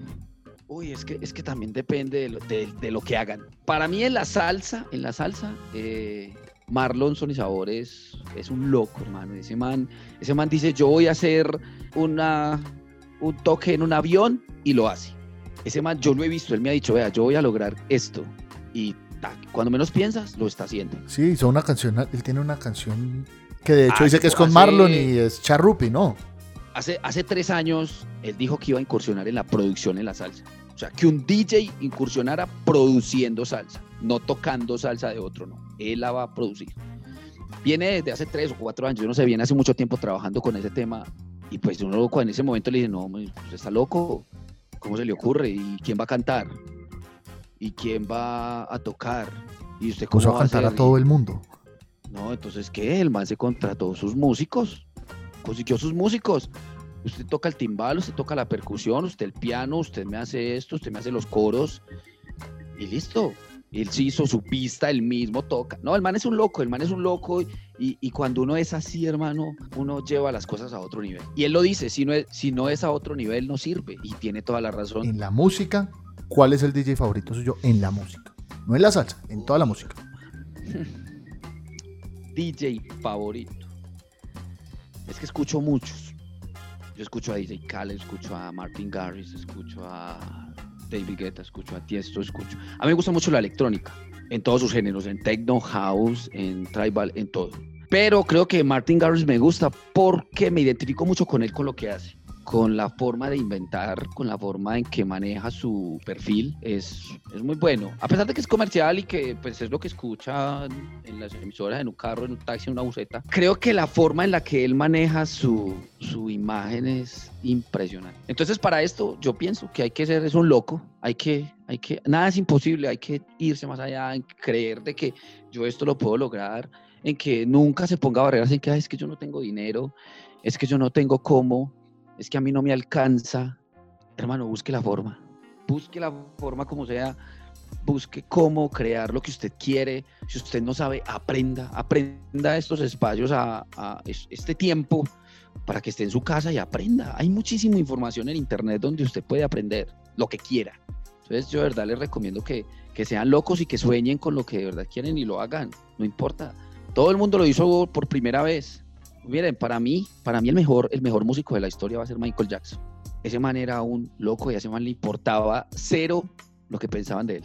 Speaker 3: Uy, es que, es que también depende de lo, de- de lo que hagan. Para mí en la salsa, en la salsa, eh, Marlon Sonizabor es, es un loco, hermano. Ese man, ese man dice, yo voy a hacer una, un toque en un avión y lo hace. Ese man, yo lo he visto, él me ha dicho, vea, yo voy a lograr esto. Y cuando menos piensas, lo está haciendo.
Speaker 2: Sí, hizo una canción, él tiene una canción que de hecho
Speaker 3: Ah,
Speaker 2: dice que es con
Speaker 3: hace-
Speaker 2: Marlon y es Charrupi, ¿no?
Speaker 3: Hace, hace tres años, él dijo que iba a incursionar en la producción en la salsa. O sea, que un DJ incursionara produciendo salsa, no tocando salsa de otro, no. Él la va a producir. Viene desde hace tres o cuatro años, yo no sé, viene hace mucho tiempo trabajando con ese tema. Y pues uno en ese momento le dice, no, usted está loco. ¿Cómo se le ocurre? ¿Y quién va a cantar? ¿Y quién va a tocar? ¿Y usted cómo
Speaker 2: Puso a
Speaker 3: va
Speaker 2: cantar a
Speaker 3: hacer?
Speaker 2: todo el mundo.
Speaker 3: No, entonces, ¿qué? El man se contrató sus músicos, consiguió sus músicos. Usted toca el timbal, usted toca la percusión, usted el piano, usted me hace esto, usted me hace los coros y listo. Él sí hizo su pista, él mismo toca. No, el man es un loco, el man es un loco y, y cuando uno es así, hermano, uno lleva las cosas a otro nivel. Y él lo dice, si no es, si no es a otro nivel, no sirve. Y tiene toda la razón.
Speaker 2: En la música, ¿cuál es el DJ favorito suyo en la música? No en la salsa, en toda la música.
Speaker 3: DJ favorito. Es que escucho muchos. Yo escucho a DJ Khaled, escucho a Martin Garrix, escucho a David Guetta, escucho a Tiesto, escucho. A mí me gusta mucho la electrónica, en todos sus géneros, en techno, house, en tribal, en todo. Pero creo que Martin Garrix me gusta porque me identifico mucho con él, con lo que hace, con la forma de inventar, con la forma en que maneja su perfil. Es, es muy bueno. A pesar de que es comercial y que pues, es lo que escuchan en las emisoras, en un carro, en un taxi, en una buseta, creo que la forma en la que él maneja su, su imagen es impresionante. Entonces, para esto, yo pienso que hay que ser, es un loco, hay que, hay que, nada es imposible, hay que irse más allá, en creer de que yo esto lo puedo lograr, en que nunca se ponga barreras en que "Ay, es que yo no tengo dinero, es que yo no tengo cómo, es que a mí no me alcanza. Hermano, busque la forma, busque la forma como sea, busque cómo crear lo que usted quiere. Si usted no sabe, aprenda, aprenda estos espacios, a, a es- este tiempo para que esté en su casa y aprenda. Hay muchísima información en internet donde usted puede aprender lo que quiera. Entonces yo de verdad les recomiendo que, que sean locos y que sueñen con lo que de verdad quieren y lo hagan. No importa. Todo el mundo lo hizo por primera vez. Miren, para mí, para mí el mejor, el mejor músico de la historia va a ser Michael Jackson. Ese man era un loco y a ese man le importaba cero lo que pensaban de él.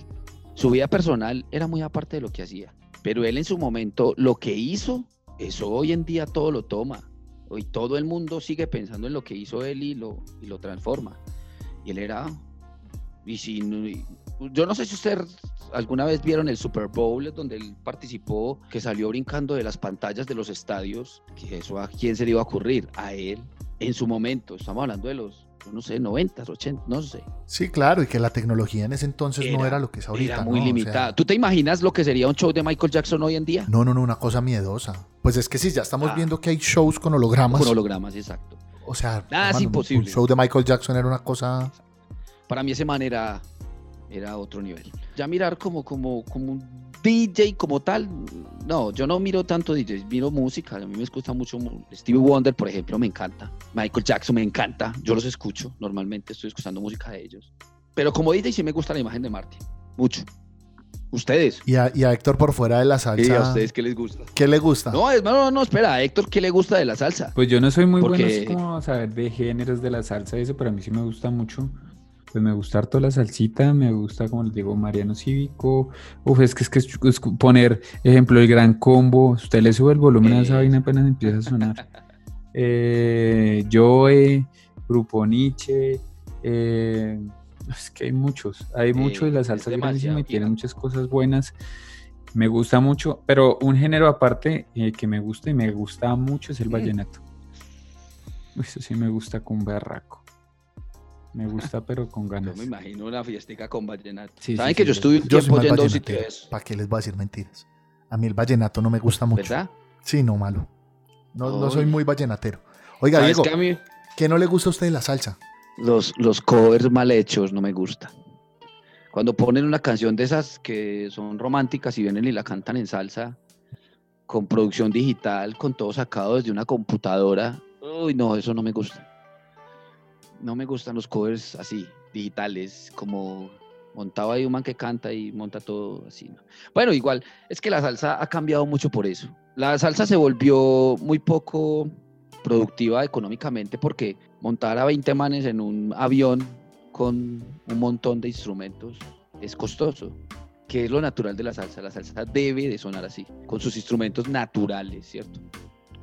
Speaker 3: Su vida personal era muy aparte de lo que hacía, pero él en su momento lo que hizo, eso hoy en día todo lo toma. Hoy todo el mundo sigue pensando en lo que hizo él y lo, y lo transforma. Y él era, y si, yo no sé si ustedes alguna vez vieron el Super Bowl donde él participó, que salió brincando de las pantallas de los estadios, que eso a quién se le iba a ocurrir, a él, en su momento, estamos hablando de los no sé, 90, 80, no sé.
Speaker 2: Sí, claro, y que la tecnología en ese entonces no era lo que es ahorita.
Speaker 3: Era muy limitada. ¿Tú te imaginas lo que sería un show de Michael Jackson hoy en día?
Speaker 2: No, no, no, una cosa miedosa. Pues es que sí, ya estamos ah. viendo que hay shows con hologramas.
Speaker 3: Con hologramas, exacto.
Speaker 2: O sea,
Speaker 3: nada es imposible.
Speaker 2: Un show de Michael Jackson era una cosa.
Speaker 3: Para mí ese man era, era otro nivel. Ya mirar como, como, como un DJ como tal, no, yo no miro tanto DJ, miro música, a mí me gusta mucho Stevie Wonder, por ejemplo, me encanta, Michael Jackson me encanta, yo los escucho, normalmente estoy escuchando música de ellos, pero como DJ sí me gusta la imagen de Marty, mucho. Ustedes.
Speaker 2: Y a, Héctor por fuera de la salsa. ¿Y
Speaker 3: a ustedes qué les gusta?
Speaker 2: ¿Qué le gusta?
Speaker 3: No, no, no, espera, a Héctor, ¿qué le gusta de la salsa?
Speaker 1: Pues yo no soy muy bueno como saber de géneros de la salsa, eso, pero a mí sí me gusta mucho pues me gusta harto la salsita, me gusta, como les digo, Mariano Cívico. Uf, es que es que es, poner, ejemplo, el gran combo. Usted le sube el volumen a esa vaina apenas empieza a sonar. eh, Joe, Grupo Nietzsche. Eh, es que hay muchos, hay muchos. La salsa es grandísima y tiene muchas cosas buenas. Me gusta mucho, pero un género aparte eh, que me gusta y me gusta mucho es el mm. vallenato. Eso sí me gusta con berraco. Me gusta, pero con ganas.
Speaker 3: Yo me imagino una fiestica con vallenato. ¿Saben que yo estuve
Speaker 2: yo tiempo yendo sitios? ¿Para qué les voy a decir mentiras? A mí el vallenato no me gusta mucho. ¿Verdad? Sí, no, malo. No, no soy muy vallenatero. Oiga, Diego, ¿qué no le gusta a usted de la salsa?
Speaker 3: Los, los covers mal hechos no me gusta. Cuando ponen una canción de esas que son románticas y vienen y la cantan en salsa, con producción digital, con todo sacado desde una computadora, uy, no, eso no me gusta no me gustan los covers así, digitales, como montado ahí un man que canta y monta todo así. Bueno, igual, es que la salsa ha cambiado mucho por eso. La salsa se volvió muy poco productiva económicamente porque montar a 20 manes en un avión con un montón de instrumentos es costoso. ¿Qué es lo natural de la salsa? La salsa debe de sonar así, con sus instrumentos naturales, ¿cierto?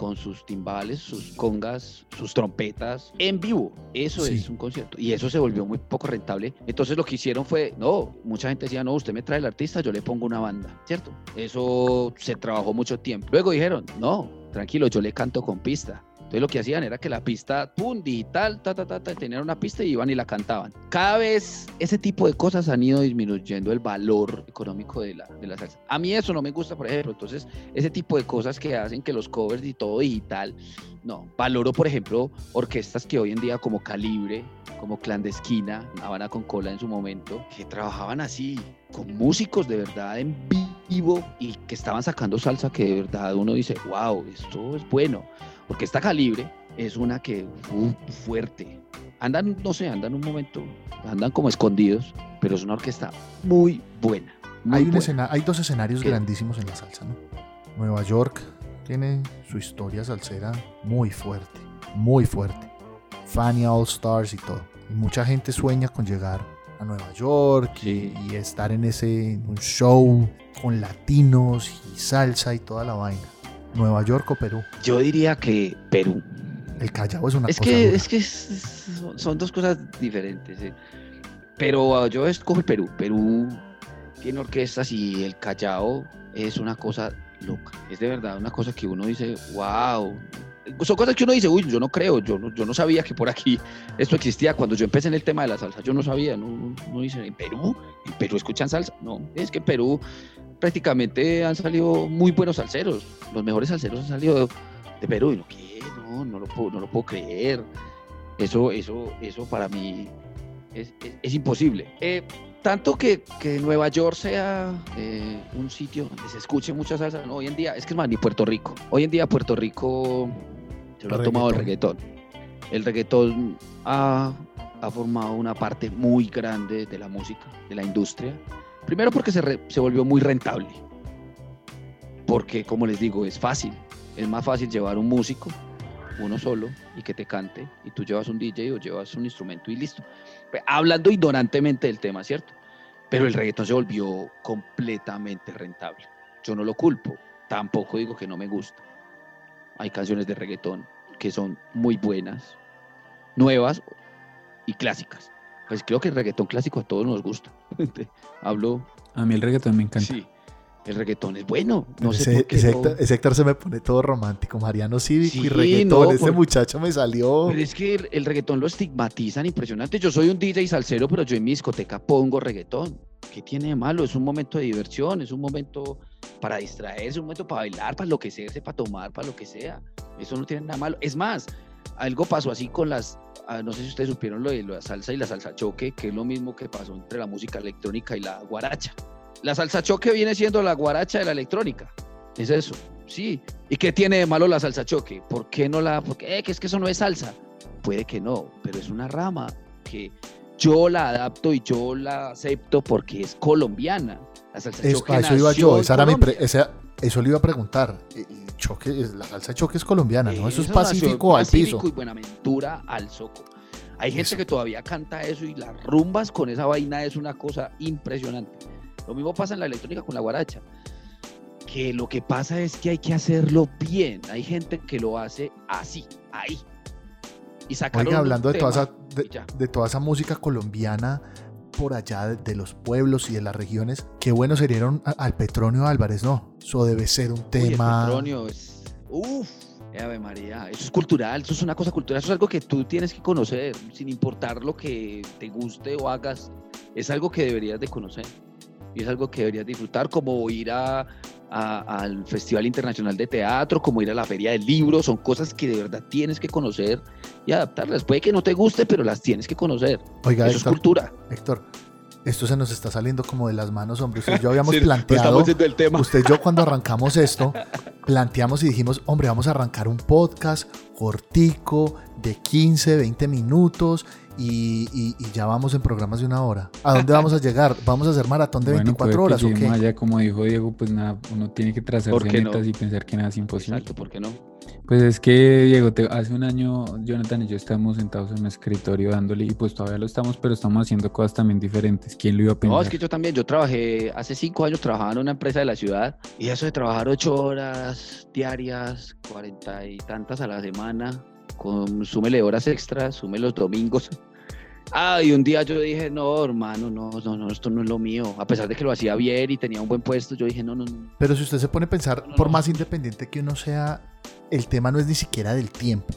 Speaker 3: Con sus timbales, sus congas, sus trompetas en vivo. Eso es un concierto. Y eso se volvió muy poco rentable. Entonces lo que hicieron fue, no, mucha gente decía, no, usted me trae el artista, yo le pongo una banda, ¿cierto? Eso se trabajó mucho tiempo. Luego dijeron, no, tranquilo, yo le canto con pista. Entonces lo que hacían era que la pista, pum, digital, ta, ta, ta, ta, tenían una pista y iban y la cantaban. Cada vez ese tipo de cosas han ido disminuyendo el valor económico de la, de la salsa. A mí eso no me gusta, por ejemplo. Entonces ese tipo de cosas que hacen que los covers y todo digital, no. Valoro, por ejemplo, orquestas que hoy en día como Calibre, como Clandestina, Habana con Cola en su momento, que trabajaban así, con músicos de verdad en vivo y que estaban sacando salsa que de verdad uno dice, wow, esto es bueno. Porque esta calibre es una que fuerte. Andan, no sé, andan un momento, andan como escondidos, pero es una orquesta muy buena.
Speaker 2: hay, hay dos escenarios grandísimos en la salsa, ¿no? Nueva York tiene su historia salsera muy fuerte, muy fuerte. Fania All Stars y todo. Y mucha gente sueña con llegar a Nueva York y, y, estar en ese un show con latinos y salsa y toda la vaina. ¿Nueva York o Perú?
Speaker 3: Yo diría que Perú.
Speaker 2: El Callao es una
Speaker 3: es
Speaker 2: cosa.
Speaker 3: Que, es que son dos cosas diferentes. Pero yo escojo el Perú. Perú tiene orquestas y el Callao es una cosa loca. Es de verdad una cosa que uno dice, wow. Son cosas que uno dice, uy, yo no creo, yo no, yo no sabía que por aquí esto existía. Cuando yo empecé en el tema de la salsa, yo no sabía, no, no dice, ¿en Perú? ¿En Perú escuchan salsa? No, es que Perú prácticamente han salido muy buenos salseros. Los mejores salseros han salido de, Perú. Y no, ¿qué? No, no lo puedo, no lo puedo creer. Eso, eso, eso para mí es, imposible. Eh, tanto que, que, Nueva York sea eh, un sitio donde se escuche mucha salsa, no, hoy en día, es que es más, ni Puerto Rico. Hoy en día Puerto Rico se lo ha tomado el reggaetón. El reggaetón ha, ha formado una parte muy grande de la música, de la industria. Primero porque se, se volvió muy rentable. Porque, como les digo, es fácil. Es más fácil llevar un músico uno solo y que te cante y tú llevas un DJ o llevas un instrumento y listo. Hablando ignorantemente del tema, ¿cierto? Pero el reggaetón se volvió completamente rentable. Yo no lo culpo, tampoco digo que no me gusta. Hay canciones de reggaetón que son muy buenas, nuevas y clásicas. Pues creo que el reggaetón clásico a todos nos gusta. Hablo.
Speaker 1: A mí el reggaetón me encanta.
Speaker 3: Sí, el reggaetón es bueno. No
Speaker 2: ese,
Speaker 3: sé por qué
Speaker 2: ese
Speaker 3: no-
Speaker 2: Héctor, ese Héctor se me pone todo romántico. Mariano Cívico y reggaetón.
Speaker 3: no,
Speaker 2: ese
Speaker 3: por-
Speaker 2: muchacho me salió.
Speaker 3: Pero es que el, el reggaetón lo estigmatizan impresionante. Yo soy un DJ salsero, pero yo en mi discoteca pongo reggaetón. ¿Qué tiene de malo? Es un momento de diversión, es un momento para distraerse, un momento para bailar, para lo que sea, para tomar, para lo que sea. Eso no tiene nada malo. Es más, algo pasó así con las, ah, no sé si ustedes supieron lo de la salsa y la salsa choque, que es lo mismo que pasó entre la música electrónica y la guaracha. La salsa choque viene siendo la guaracha de la electrónica. Es eso, sí. ¿Y qué tiene de malo la salsa choque? ¿Por qué no la.? Porque eh, que es que eso no es salsa. Puede que no, pero es una rama que yo la adapto y yo la acepto porque es colombiana. La salsa
Speaker 2: Es-
Speaker 3: choque
Speaker 2: eso iba yo.
Speaker 3: en
Speaker 2: Esa era mi pre-
Speaker 3: Colombia.
Speaker 2: esa- eso le iba a preguntar. Choque, la salsa choque es colombiana, ¿no? Eso es pacífico al
Speaker 3: Pacífico
Speaker 2: piso.
Speaker 3: y Buenaventura al soco. Hay gente
Speaker 2: Eso.
Speaker 3: que todavía canta eso y las rumbas con esa vaina es una cosa impresionante. Lo mismo pasa en la electrónica con la guaracha. Que lo que pasa es que hay que hacerlo bien. Hay gente que lo hace así, ahí. Y sacaron
Speaker 2: Oiga, hablando de toda, esa, de, de toda esa música colombiana por allá de, de los pueblos y de las regiones, qué bueno sería ir a un- a- al Petronio Álvarez, ¿no? Eso debe ser un
Speaker 3: Uy, el
Speaker 2: tema.
Speaker 3: Petronio es. Uf, Ave María. Eso es cultural, eso es una cosa cultural, eso es algo que tú tienes que conocer, sin importar lo que te guste o hagas. Es algo que deberías de conocer. Y es algo que deberías disfrutar, como ir a, a- al Festival Internacional de Teatro, como ir a la Feria del Libro. Son cosas que de verdad tienes que conocer y adaptarlas. Puede que no te guste, pero las tienes que conocer.
Speaker 2: Oiga,
Speaker 3: Eso es cultura.
Speaker 2: Héctor, esto se nos está saliendo como de las manos, hombre. Usted y yo habíamos
Speaker 3: Sí,
Speaker 2: planteado.
Speaker 3: el tema.
Speaker 2: Usted y yo cuando arrancamos esto, planteamos y dijimos, hombre, vamos a arrancar un podcast cortico de 15, 20 minutos y, y- y ya vamos en programas de una hora. ¿A dónde vamos a llegar? ¿Vamos a hacer maratón de
Speaker 1: Bueno,
Speaker 2: 24
Speaker 1: puede que
Speaker 2: horas o qué?
Speaker 1: allá, como dijo Diego, pues nada, uno tiene que trazarse metas y pensar que nada es imposible.
Speaker 3: Exacto, ¿por qué no?
Speaker 1: Pues es que, Diego, te- hace un año Jonathan y yo estábamos sentados en un escritorio dándole, y pues todavía lo estamos, pero estamos haciendo cosas también diferentes. ¿Quién lo iba a pensar?
Speaker 3: No, es que yo también, yo trabajé, hace cinco años trabajaba en una empresa de la ciudad y eso de trabajar ocho horas diarias, cuarenta y tantas a la semana, con, súmele horas extras, sume los domingos. Ah, y un día yo dije, no, hermano, no, no, no, esto no es lo mío. A pesar de que lo hacía bien y tenía un buen puesto, yo dije, no, no, no.
Speaker 2: Pero si usted se pone a pensar,
Speaker 3: No,
Speaker 2: por
Speaker 3: no.
Speaker 2: más independiente que uno sea, el tema no es ni siquiera del tiempo.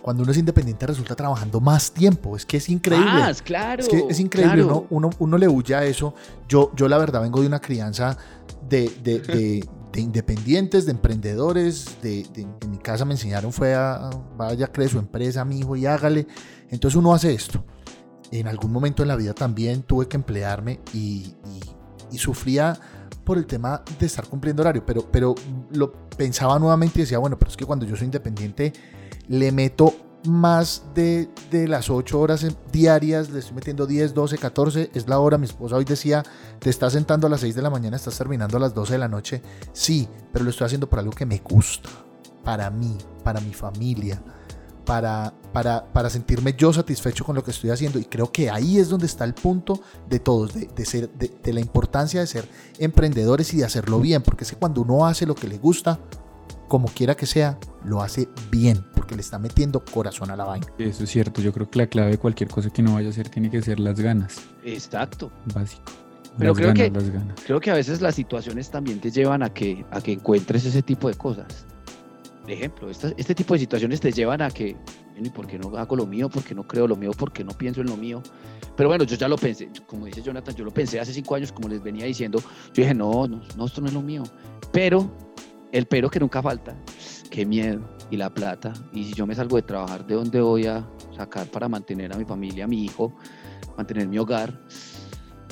Speaker 2: Cuando uno es independiente resulta trabajando más tiempo. Es que es increíble.
Speaker 3: Más, claro.
Speaker 2: Es que es increíble,
Speaker 3: claro.
Speaker 2: uno, uno, uno le huye a eso. Yo, yo la verdad vengo de una crianza de, de- de- de independientes, de emprendedores. De, en mi casa me enseñaron fue a, vaya, cree su empresa, mi hijo, y hágale. Entonces uno hace esto. En algún momento en la vida también tuve que emplearme y, y- y sufría por el tema de estar cumpliendo horario, pero, pero lo pensaba nuevamente y decía, bueno, pero es que cuando yo soy independiente le meto más de, de las 8 horas diarias, le estoy metiendo 10, 12, 14, es la hora, mi esposa hoy decía, te estás sentando a las 6 de la mañana, estás terminando a las 12 de la noche, sí, pero lo estoy haciendo por algo que me gusta, para mí, para mi familia, para, para, para sentirme yo satisfecho con lo que estoy haciendo. Y creo que ahí es donde está el punto de todos, de, de ser, de, de la importancia de ser emprendedores y de hacerlo bien, porque es que cuando uno hace lo que le gusta, como quiera que sea, lo hace bien, porque le está metiendo corazón a la vaina.
Speaker 1: Eso es cierto, yo creo que la clave de cualquier cosa que no vaya a hacer tiene que ser las ganas,
Speaker 3: Exacto.
Speaker 1: básico.
Speaker 3: Pero
Speaker 1: las
Speaker 3: creo
Speaker 1: ganas,
Speaker 3: que-
Speaker 1: las ganas.
Speaker 3: Creo que a veces las situaciones también te llevan a que, a que encuentres ese tipo de cosas. Por ejemplo, esta- este tipo de situaciones te llevan a que, ¿y por qué no hago lo mío? ¿Por qué no creo lo mío? ¿Por qué no pienso en lo mío? Pero bueno, yo ya lo pensé, como dice Jonathan, yo lo pensé hace cinco años, como les venía diciendo, yo dije, no, no, no, esto no es lo mío. Pero, el pero que nunca falta, qué miedo, y la plata, y si yo me salgo de trabajar, ¿de dónde voy a sacar para mantener a mi familia, a mi hijo, mantener mi hogar?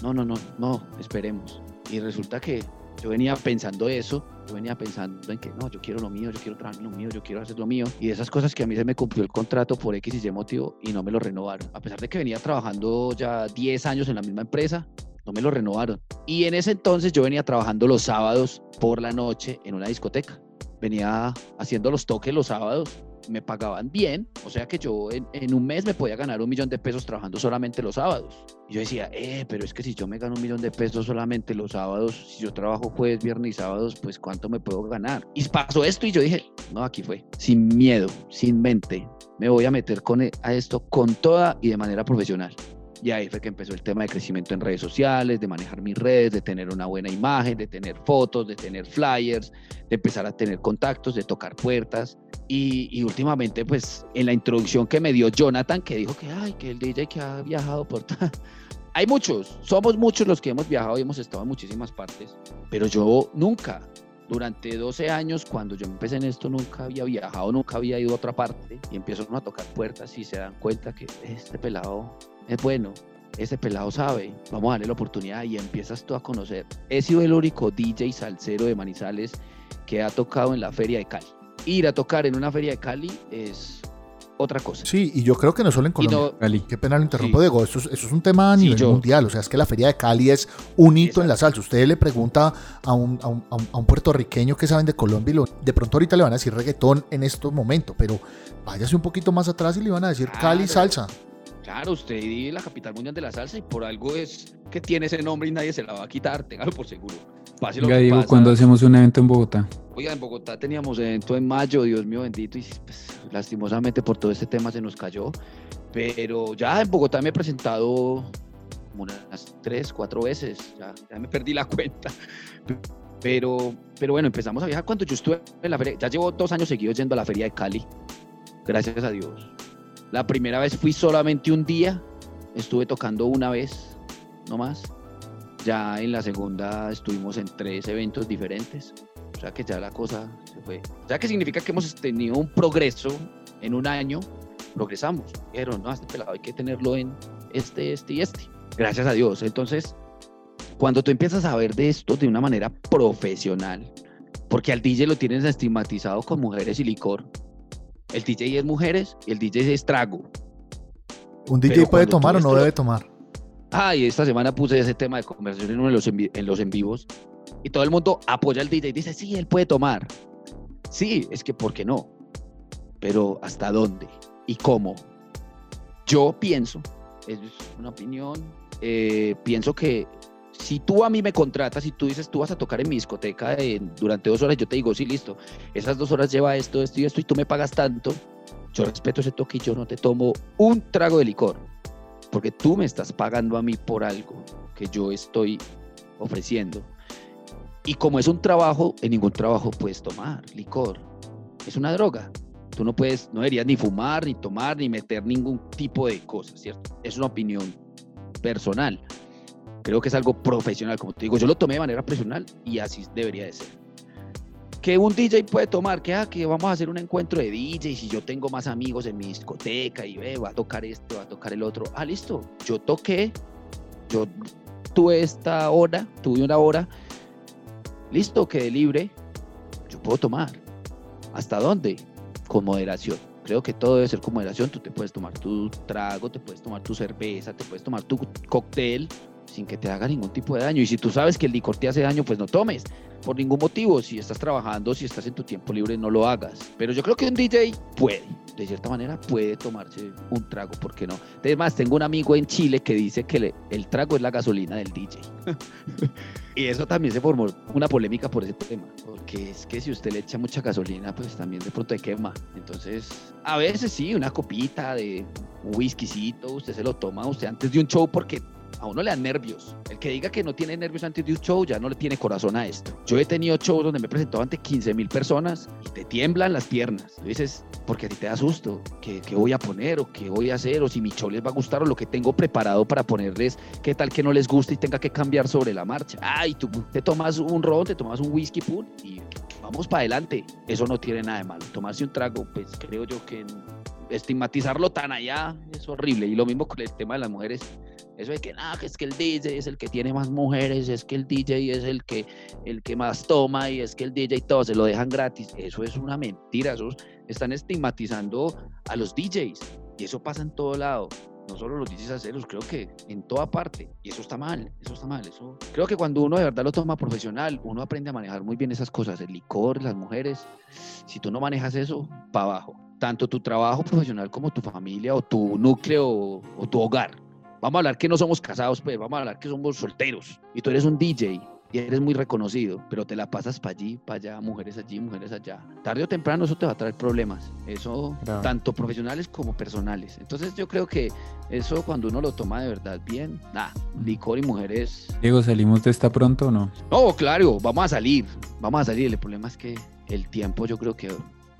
Speaker 3: No, no, no, no, esperemos. Y resulta que yo venía pensando eso, yo venía pensando en que no, yo quiero lo mío, yo quiero trabajar lo mío, yo quiero hacer lo mío. Y esas cosas que a mí se me cumplió el contrato por X y Y motivo y no me lo renovaron. A pesar de que venía trabajando ya 10 años en la misma empresa, no me lo renovaron. Y en ese entonces yo venía trabajando los sábados por la noche en una discoteca. Venía haciendo los toques los sábados me pagaban bien, o sea que yo en, un mes me podía ganar un millón de pesos trabajando solamente los sábados. Y yo decía, eh, pero es que si yo me gano un millón de pesos solamente los sábados, si yo trabajo jueves, viernes y sábados, pues ¿cuánto me puedo ganar? Y pasó esto y yo dije, no, aquí fue, sin miedo, sin mente, me voy a meter con, e, a esto con toda y de manera profesional. Y ahí fue que empezó el tema de crecimiento en redes sociales, de manejar mis redes, de tener una buena imagen, de tener fotos, de tener flyers, de empezar a tener contactos, de tocar puertas. Y, últimamente, pues, en la introducción que me dio Jonathan, que dijo que, ay, que el DJ que ha viajado por... Hay muchos, somos muchos los que hemos viajado y hemos estado en muchísimas partes, pero yo nunca, durante 12 años, cuando yo empecé en esto, nunca había viajado, nunca había ido a otra parte y empiezo a tocar puertas y se dan cuenta que este pelado es bueno, ese pelado sabe, vamos a darle la oportunidad y empiezas tú a conocer. He sido el único DJ salsero de Manizales que ha tocado en la feria de Cali. Ir a tocar en una feria de Cali es otra cosa.
Speaker 2: Sí, y yo creo que no solo en Colombia. Cali. Qué pena lo interrumpo, Diego. Eso es, un tema a nivel mundial. O sea, es que la Feria de Cali es un hito en la salsa. Usted le pregunta a un, a un, a un puertorriqueño que saben de Colombia y lo, de pronto ahorita le van a decir reggaetón en estos momentos, pero váyase un poquito más atrás y le van a decir Cali salsa.
Speaker 3: Claro, usted vive la capital mundial de la salsa y por algo es que tiene ese nombre y nadie se la va a quitar, téngalo por seguro.
Speaker 1: Pase digo, cuando hacemos un evento en Bogotá?
Speaker 3: Oiga, en Bogotá teníamos evento en mayo, Dios mío bendito, y pues, lastimosamente por todo este tema se nos cayó. Pero ya en Bogotá me he presentado como unas tres, cuatro veces, ya, ya me perdí la cuenta. Pero, pero bueno, empezamos a viajar cuando yo estuve en la feria. Ya llevo dos años seguidos yendo a la feria de Cali, gracias a Dios. La primera vez fui solamente un día, estuve tocando una vez, no más. Ya en la segunda estuvimos en tres eventos diferentes. O sea que ya la cosa se fue. O sea que significa que hemos tenido un progreso en un año. Progresamos. Pero no, este pelado hay que tenerlo en este, este y este. Gracias a Dios. Entonces, cuando tú empiezas a ver de esto de una manera profesional, porque al DJ lo tienes estigmatizado con mujeres y licor, el DJ es mujeres y el DJ es trago.
Speaker 2: ¿Un DJ puede tomar o no debe tomar?
Speaker 3: Ah, y esta semana puse ese tema de conversación en, los en, los en vivos y todo el mundo apoya al DJ y dice, sí, él puede tomar. Sí, es que ¿por qué no? Pero ¿hasta dónde? ¿Y cómo? Yo pienso, es una opinión, eh, pienso que si tú a mí me contratas y tú dices, tú vas a tocar en mi discoteca durante dos horas, yo te digo, sí, listo, esas dos horas lleva esto, esto y esto, y tú me pagas tanto, yo respeto ese toque y yo no te tomo un trago de licor, porque tú me estás pagando a mí por algo que yo estoy ofreciendo. Y como es un trabajo, en ningún trabajo puedes tomar licor. Es una droga. Tú no puedes, no deberías ni fumar, ni tomar, ni meter ningún tipo de cosas, ¿cierto? Es una opinión personal. Creo que es algo profesional, como te digo, yo lo tomé de manera profesional y así debería de ser. Que un DJ puede tomar, que, ah, que vamos a hacer un encuentro de DJs y yo tengo más amigos en mi discoteca y ve, va a tocar esto, va a tocar el otro. Ah, listo, yo toqué, yo tuve esta hora, tuve una hora, listo, quedé libre, yo puedo tomar. ¿Hasta dónde? Con moderación. Creo que todo debe ser con moderación. Tú te puedes tomar tu trago, te puedes tomar tu cerveza, te puedes tomar tu cóctel, sin que te haga ningún tipo de daño. Y si tú sabes que el licor te hace daño, pues no tomes. Por ningún motivo, si estás trabajando, si estás en tu tiempo libre, no lo hagas. Pero yo creo que un DJ puede, de cierta manera, puede tomarse un trago, ¿por qué no? Además, tengo un amigo en Chile que dice que el trago es la gasolina del DJ. y eso también se formó una polémica por ese tema. Porque es que si usted le echa mucha gasolina, pues también de pronto te quema. Entonces, a veces sí, una copita de un whiskycito, usted se lo toma usted antes de un show porque a uno le dan nervios. El que diga que no tiene nervios antes de un show ya no le tiene corazón a esto. Yo he tenido shows donde me he presentado ante 15 mil personas y te tiemblan las piernas. Tú dices, porque a ti te da susto, ¿qué, voy a poner o qué voy a hacer o si mi show les va a gustar o lo que tengo preparado para ponerles, qué tal que no les guste y tenga que cambiar sobre la marcha. Ay, tú te tomas un ron, te tomas un whisky pool y vamos para adelante. Eso no tiene nada de malo. Tomarse un trago, pues creo yo que estigmatizarlo tan allá es horrible. Y lo mismo con el tema de las mujeres eso de que, nada, es que el DJ es el que tiene más mujeres, es que el DJ es el que, el que más toma y es que el DJ todo se lo dejan gratis. Eso es una mentira. Eso están estigmatizando a los DJs. Y eso pasa en todo lado. No solo los DJs aceros, creo que en toda parte. Y eso está mal, eso está mal. Eso... Creo que cuando uno de verdad lo toma profesional, uno aprende a manejar muy bien esas cosas. El licor, las mujeres. Si tú no manejas eso, para abajo tanto tu trabajo profesional como tu familia o tu núcleo o, tu hogar. Vamos a hablar que no somos casados, pues vamos a hablar que somos solteros y tú eres un DJ y eres muy reconocido, pero te la pasas para allí, para allá, mujeres allí, mujeres allá. Tarde o temprano eso te va a traer problemas, eso tanto profesionales como personales. Entonces yo creo que eso cuando uno lo toma de verdad bien, nada, licor y mujeres.
Speaker 1: Diego, ¿salimos de esta pronto o no?
Speaker 3: No, claro, vamos a salir, vamos a salir. El problema es que el tiempo yo creo que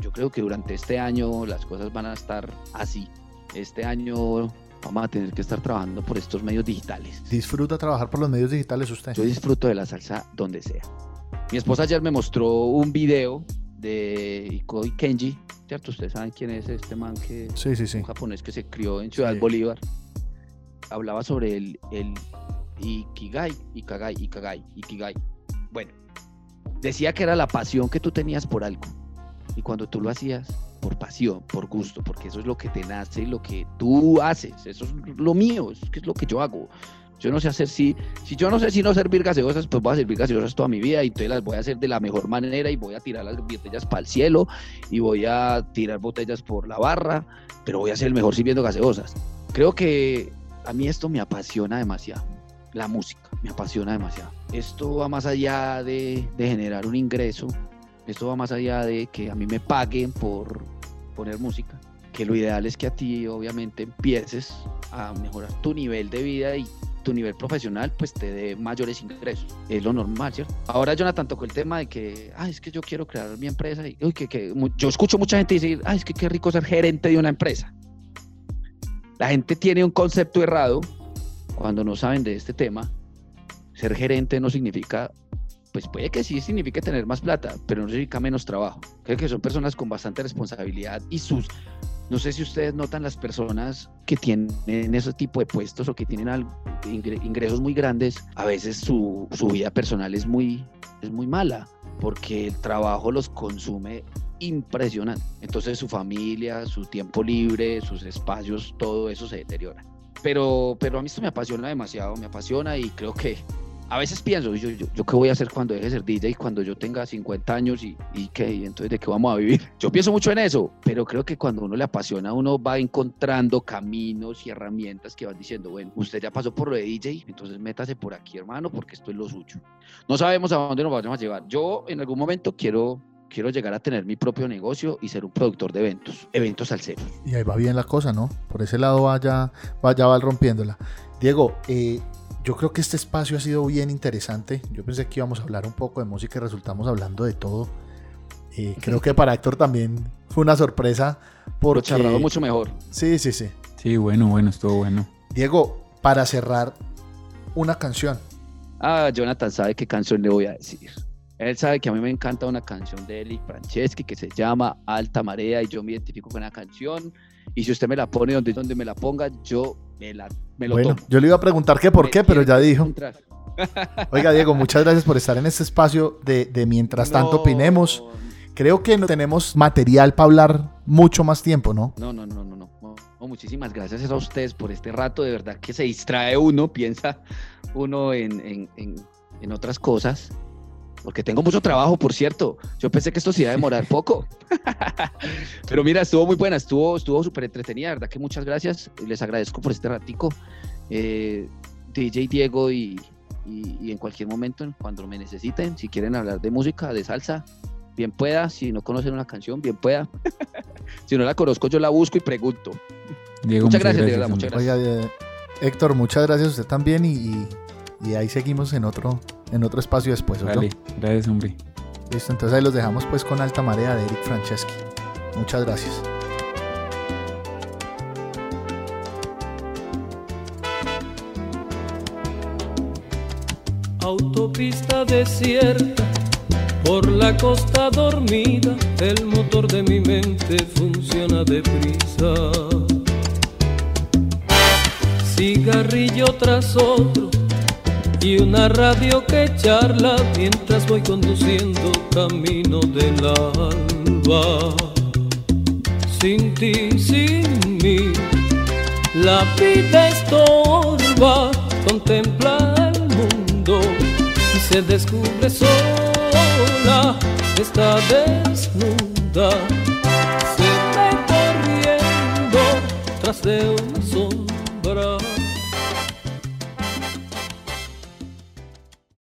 Speaker 3: yo creo que durante este año las cosas van a estar así. Este año vamos a tener que estar trabajando por estos medios digitales.
Speaker 2: ¿Disfruta trabajar por los medios digitales usted?
Speaker 3: Yo disfruto de la salsa donde sea. Mi esposa ayer me mostró un video de Ikoi Kenji, ¿cierto? Ustedes saben quién es este man que
Speaker 2: sí, sí, sí.
Speaker 3: un japonés que se crió en Ciudad Bolívar. Hablaba sobre el, el Ikigai, Ikagai, Ikagai, Ikigai. Bueno, decía que era la pasión que tú tenías por algo. Y cuando tú lo hacías, por pasión, por gusto, porque eso es lo que te nace y lo que tú haces, eso es lo mío, es lo que yo hago. Yo no sé hacer si, si yo no sé si no servir gaseosas, pues voy a servir gaseosas toda mi vida y entonces las voy a hacer de la mejor manera y voy a tirar las botellas para el cielo y voy a tirar botellas por la barra, pero voy a ser el mejor sirviendo gaseosas. Creo que a mí esto me apasiona demasiado, la música me apasiona demasiado. Esto va más allá de, de generar un ingreso, esto va más allá de que a mí me paguen por poner música, que lo ideal es que a ti obviamente empieces a mejorar tu nivel de vida y tu nivel profesional pues te dé mayores ingresos. Es lo normal, ¿cierto? Ahora Jonathan tocó el tema de que, ah, es que yo quiero crear mi empresa y uy, que, que, yo escucho mucha gente decir, ah, es que qué rico ser gerente de una empresa. La gente tiene un concepto errado cuando no saben de este tema. Ser gerente no significa pues puede que sí signifique tener más plata, pero no significa menos trabajo. Creo que son personas con bastante responsabilidad y sus, no sé si ustedes notan las personas que tienen ese tipo de puestos o que tienen ingresos muy grandes, a veces su, su vida personal es muy, es muy mala porque el trabajo los consume impresionante. Entonces su familia, su tiempo libre, sus espacios, todo eso se deteriora. Pero, pero a mí esto me apasiona demasiado, me apasiona y creo que a veces pienso, yo, yo, qué voy a hacer cuando deje de ser DJ, cuando yo tenga 50 años y, y qué, y entonces de qué vamos a vivir. Yo pienso mucho en eso, pero creo que cuando uno le apasiona, uno va encontrando caminos y herramientas que van diciendo, bueno, usted ya pasó por lo de DJ, entonces métase por aquí, hermano, porque esto es lo suyo. No sabemos a dónde nos vamos a llevar. Yo en algún momento quiero quiero llegar a tener mi propio negocio y ser un productor de eventos, eventos al cero.
Speaker 2: Y ahí va bien la cosa, ¿no? Por ese lado vaya, vaya va rompiéndola. Diego, eh, yo creo que este espacio ha sido bien interesante. Yo pensé que íbamos a hablar un poco de música y resultamos hablando de todo. Eh, creo que para Héctor también fue una sorpresa. Porque... Lo
Speaker 3: charlado mucho mejor.
Speaker 2: Sí, sí, sí.
Speaker 1: Sí, bueno, bueno, estuvo bueno.
Speaker 2: Diego, para cerrar, una canción.
Speaker 3: Ah, Jonathan sabe qué canción le voy a decir. Él sabe que a mí me encanta una canción de Eli Franceschi que se llama Alta Marea y yo me identifico con la canción. Y si usted me la pone donde, donde me la ponga, yo me, la, me lo bueno,
Speaker 2: Yo le iba a preguntar qué por qué, pero ya dijo. Oiga, Diego, muchas gracias por estar en este espacio de, de Mientras tanto opinemos. Creo que no tenemos material para hablar mucho más tiempo, ¿no?
Speaker 3: No, no, no, no, no. muchísimas gracias a ustedes por este rato. De verdad que se distrae uno, piensa uno en, en, en, en otras cosas porque tengo mucho trabajo, por cierto. Yo pensé que esto se iba a demorar poco. Pero mira, estuvo muy buena, estuvo estuvo súper entretenida, verdad que muchas gracias. Les agradezco por este ratico. Eh, DJ Diego y, y, en cualquier momento, cuando me necesiten, si quieren hablar de música, de salsa, bien pueda. Si no conocen una canción, bien pueda. si no la conozco, yo la busco y pregunto.
Speaker 2: Diego, muchas, gracias, de verdad, muchas gracias. Oiga, eh, Héctor, muchas gracias a usted también y, y ahí seguimos en otro en otro espacio después.
Speaker 1: Vale, gracias, hombre.
Speaker 2: Listo, entonces ahí los dejamos pues con Alta Marea de Eric Franceschi. Muchas gracias.
Speaker 4: Autopista desierta, por la costa dormida, el motor de mi mente funciona deprisa. Cigarrillo tras otro y una radio que charla mientras voy conduciendo camino del alba. Sin ti, sin mí, la vida estorba, contempla el mundo y se descubre sola, está desnuda, se detrás de una sombra.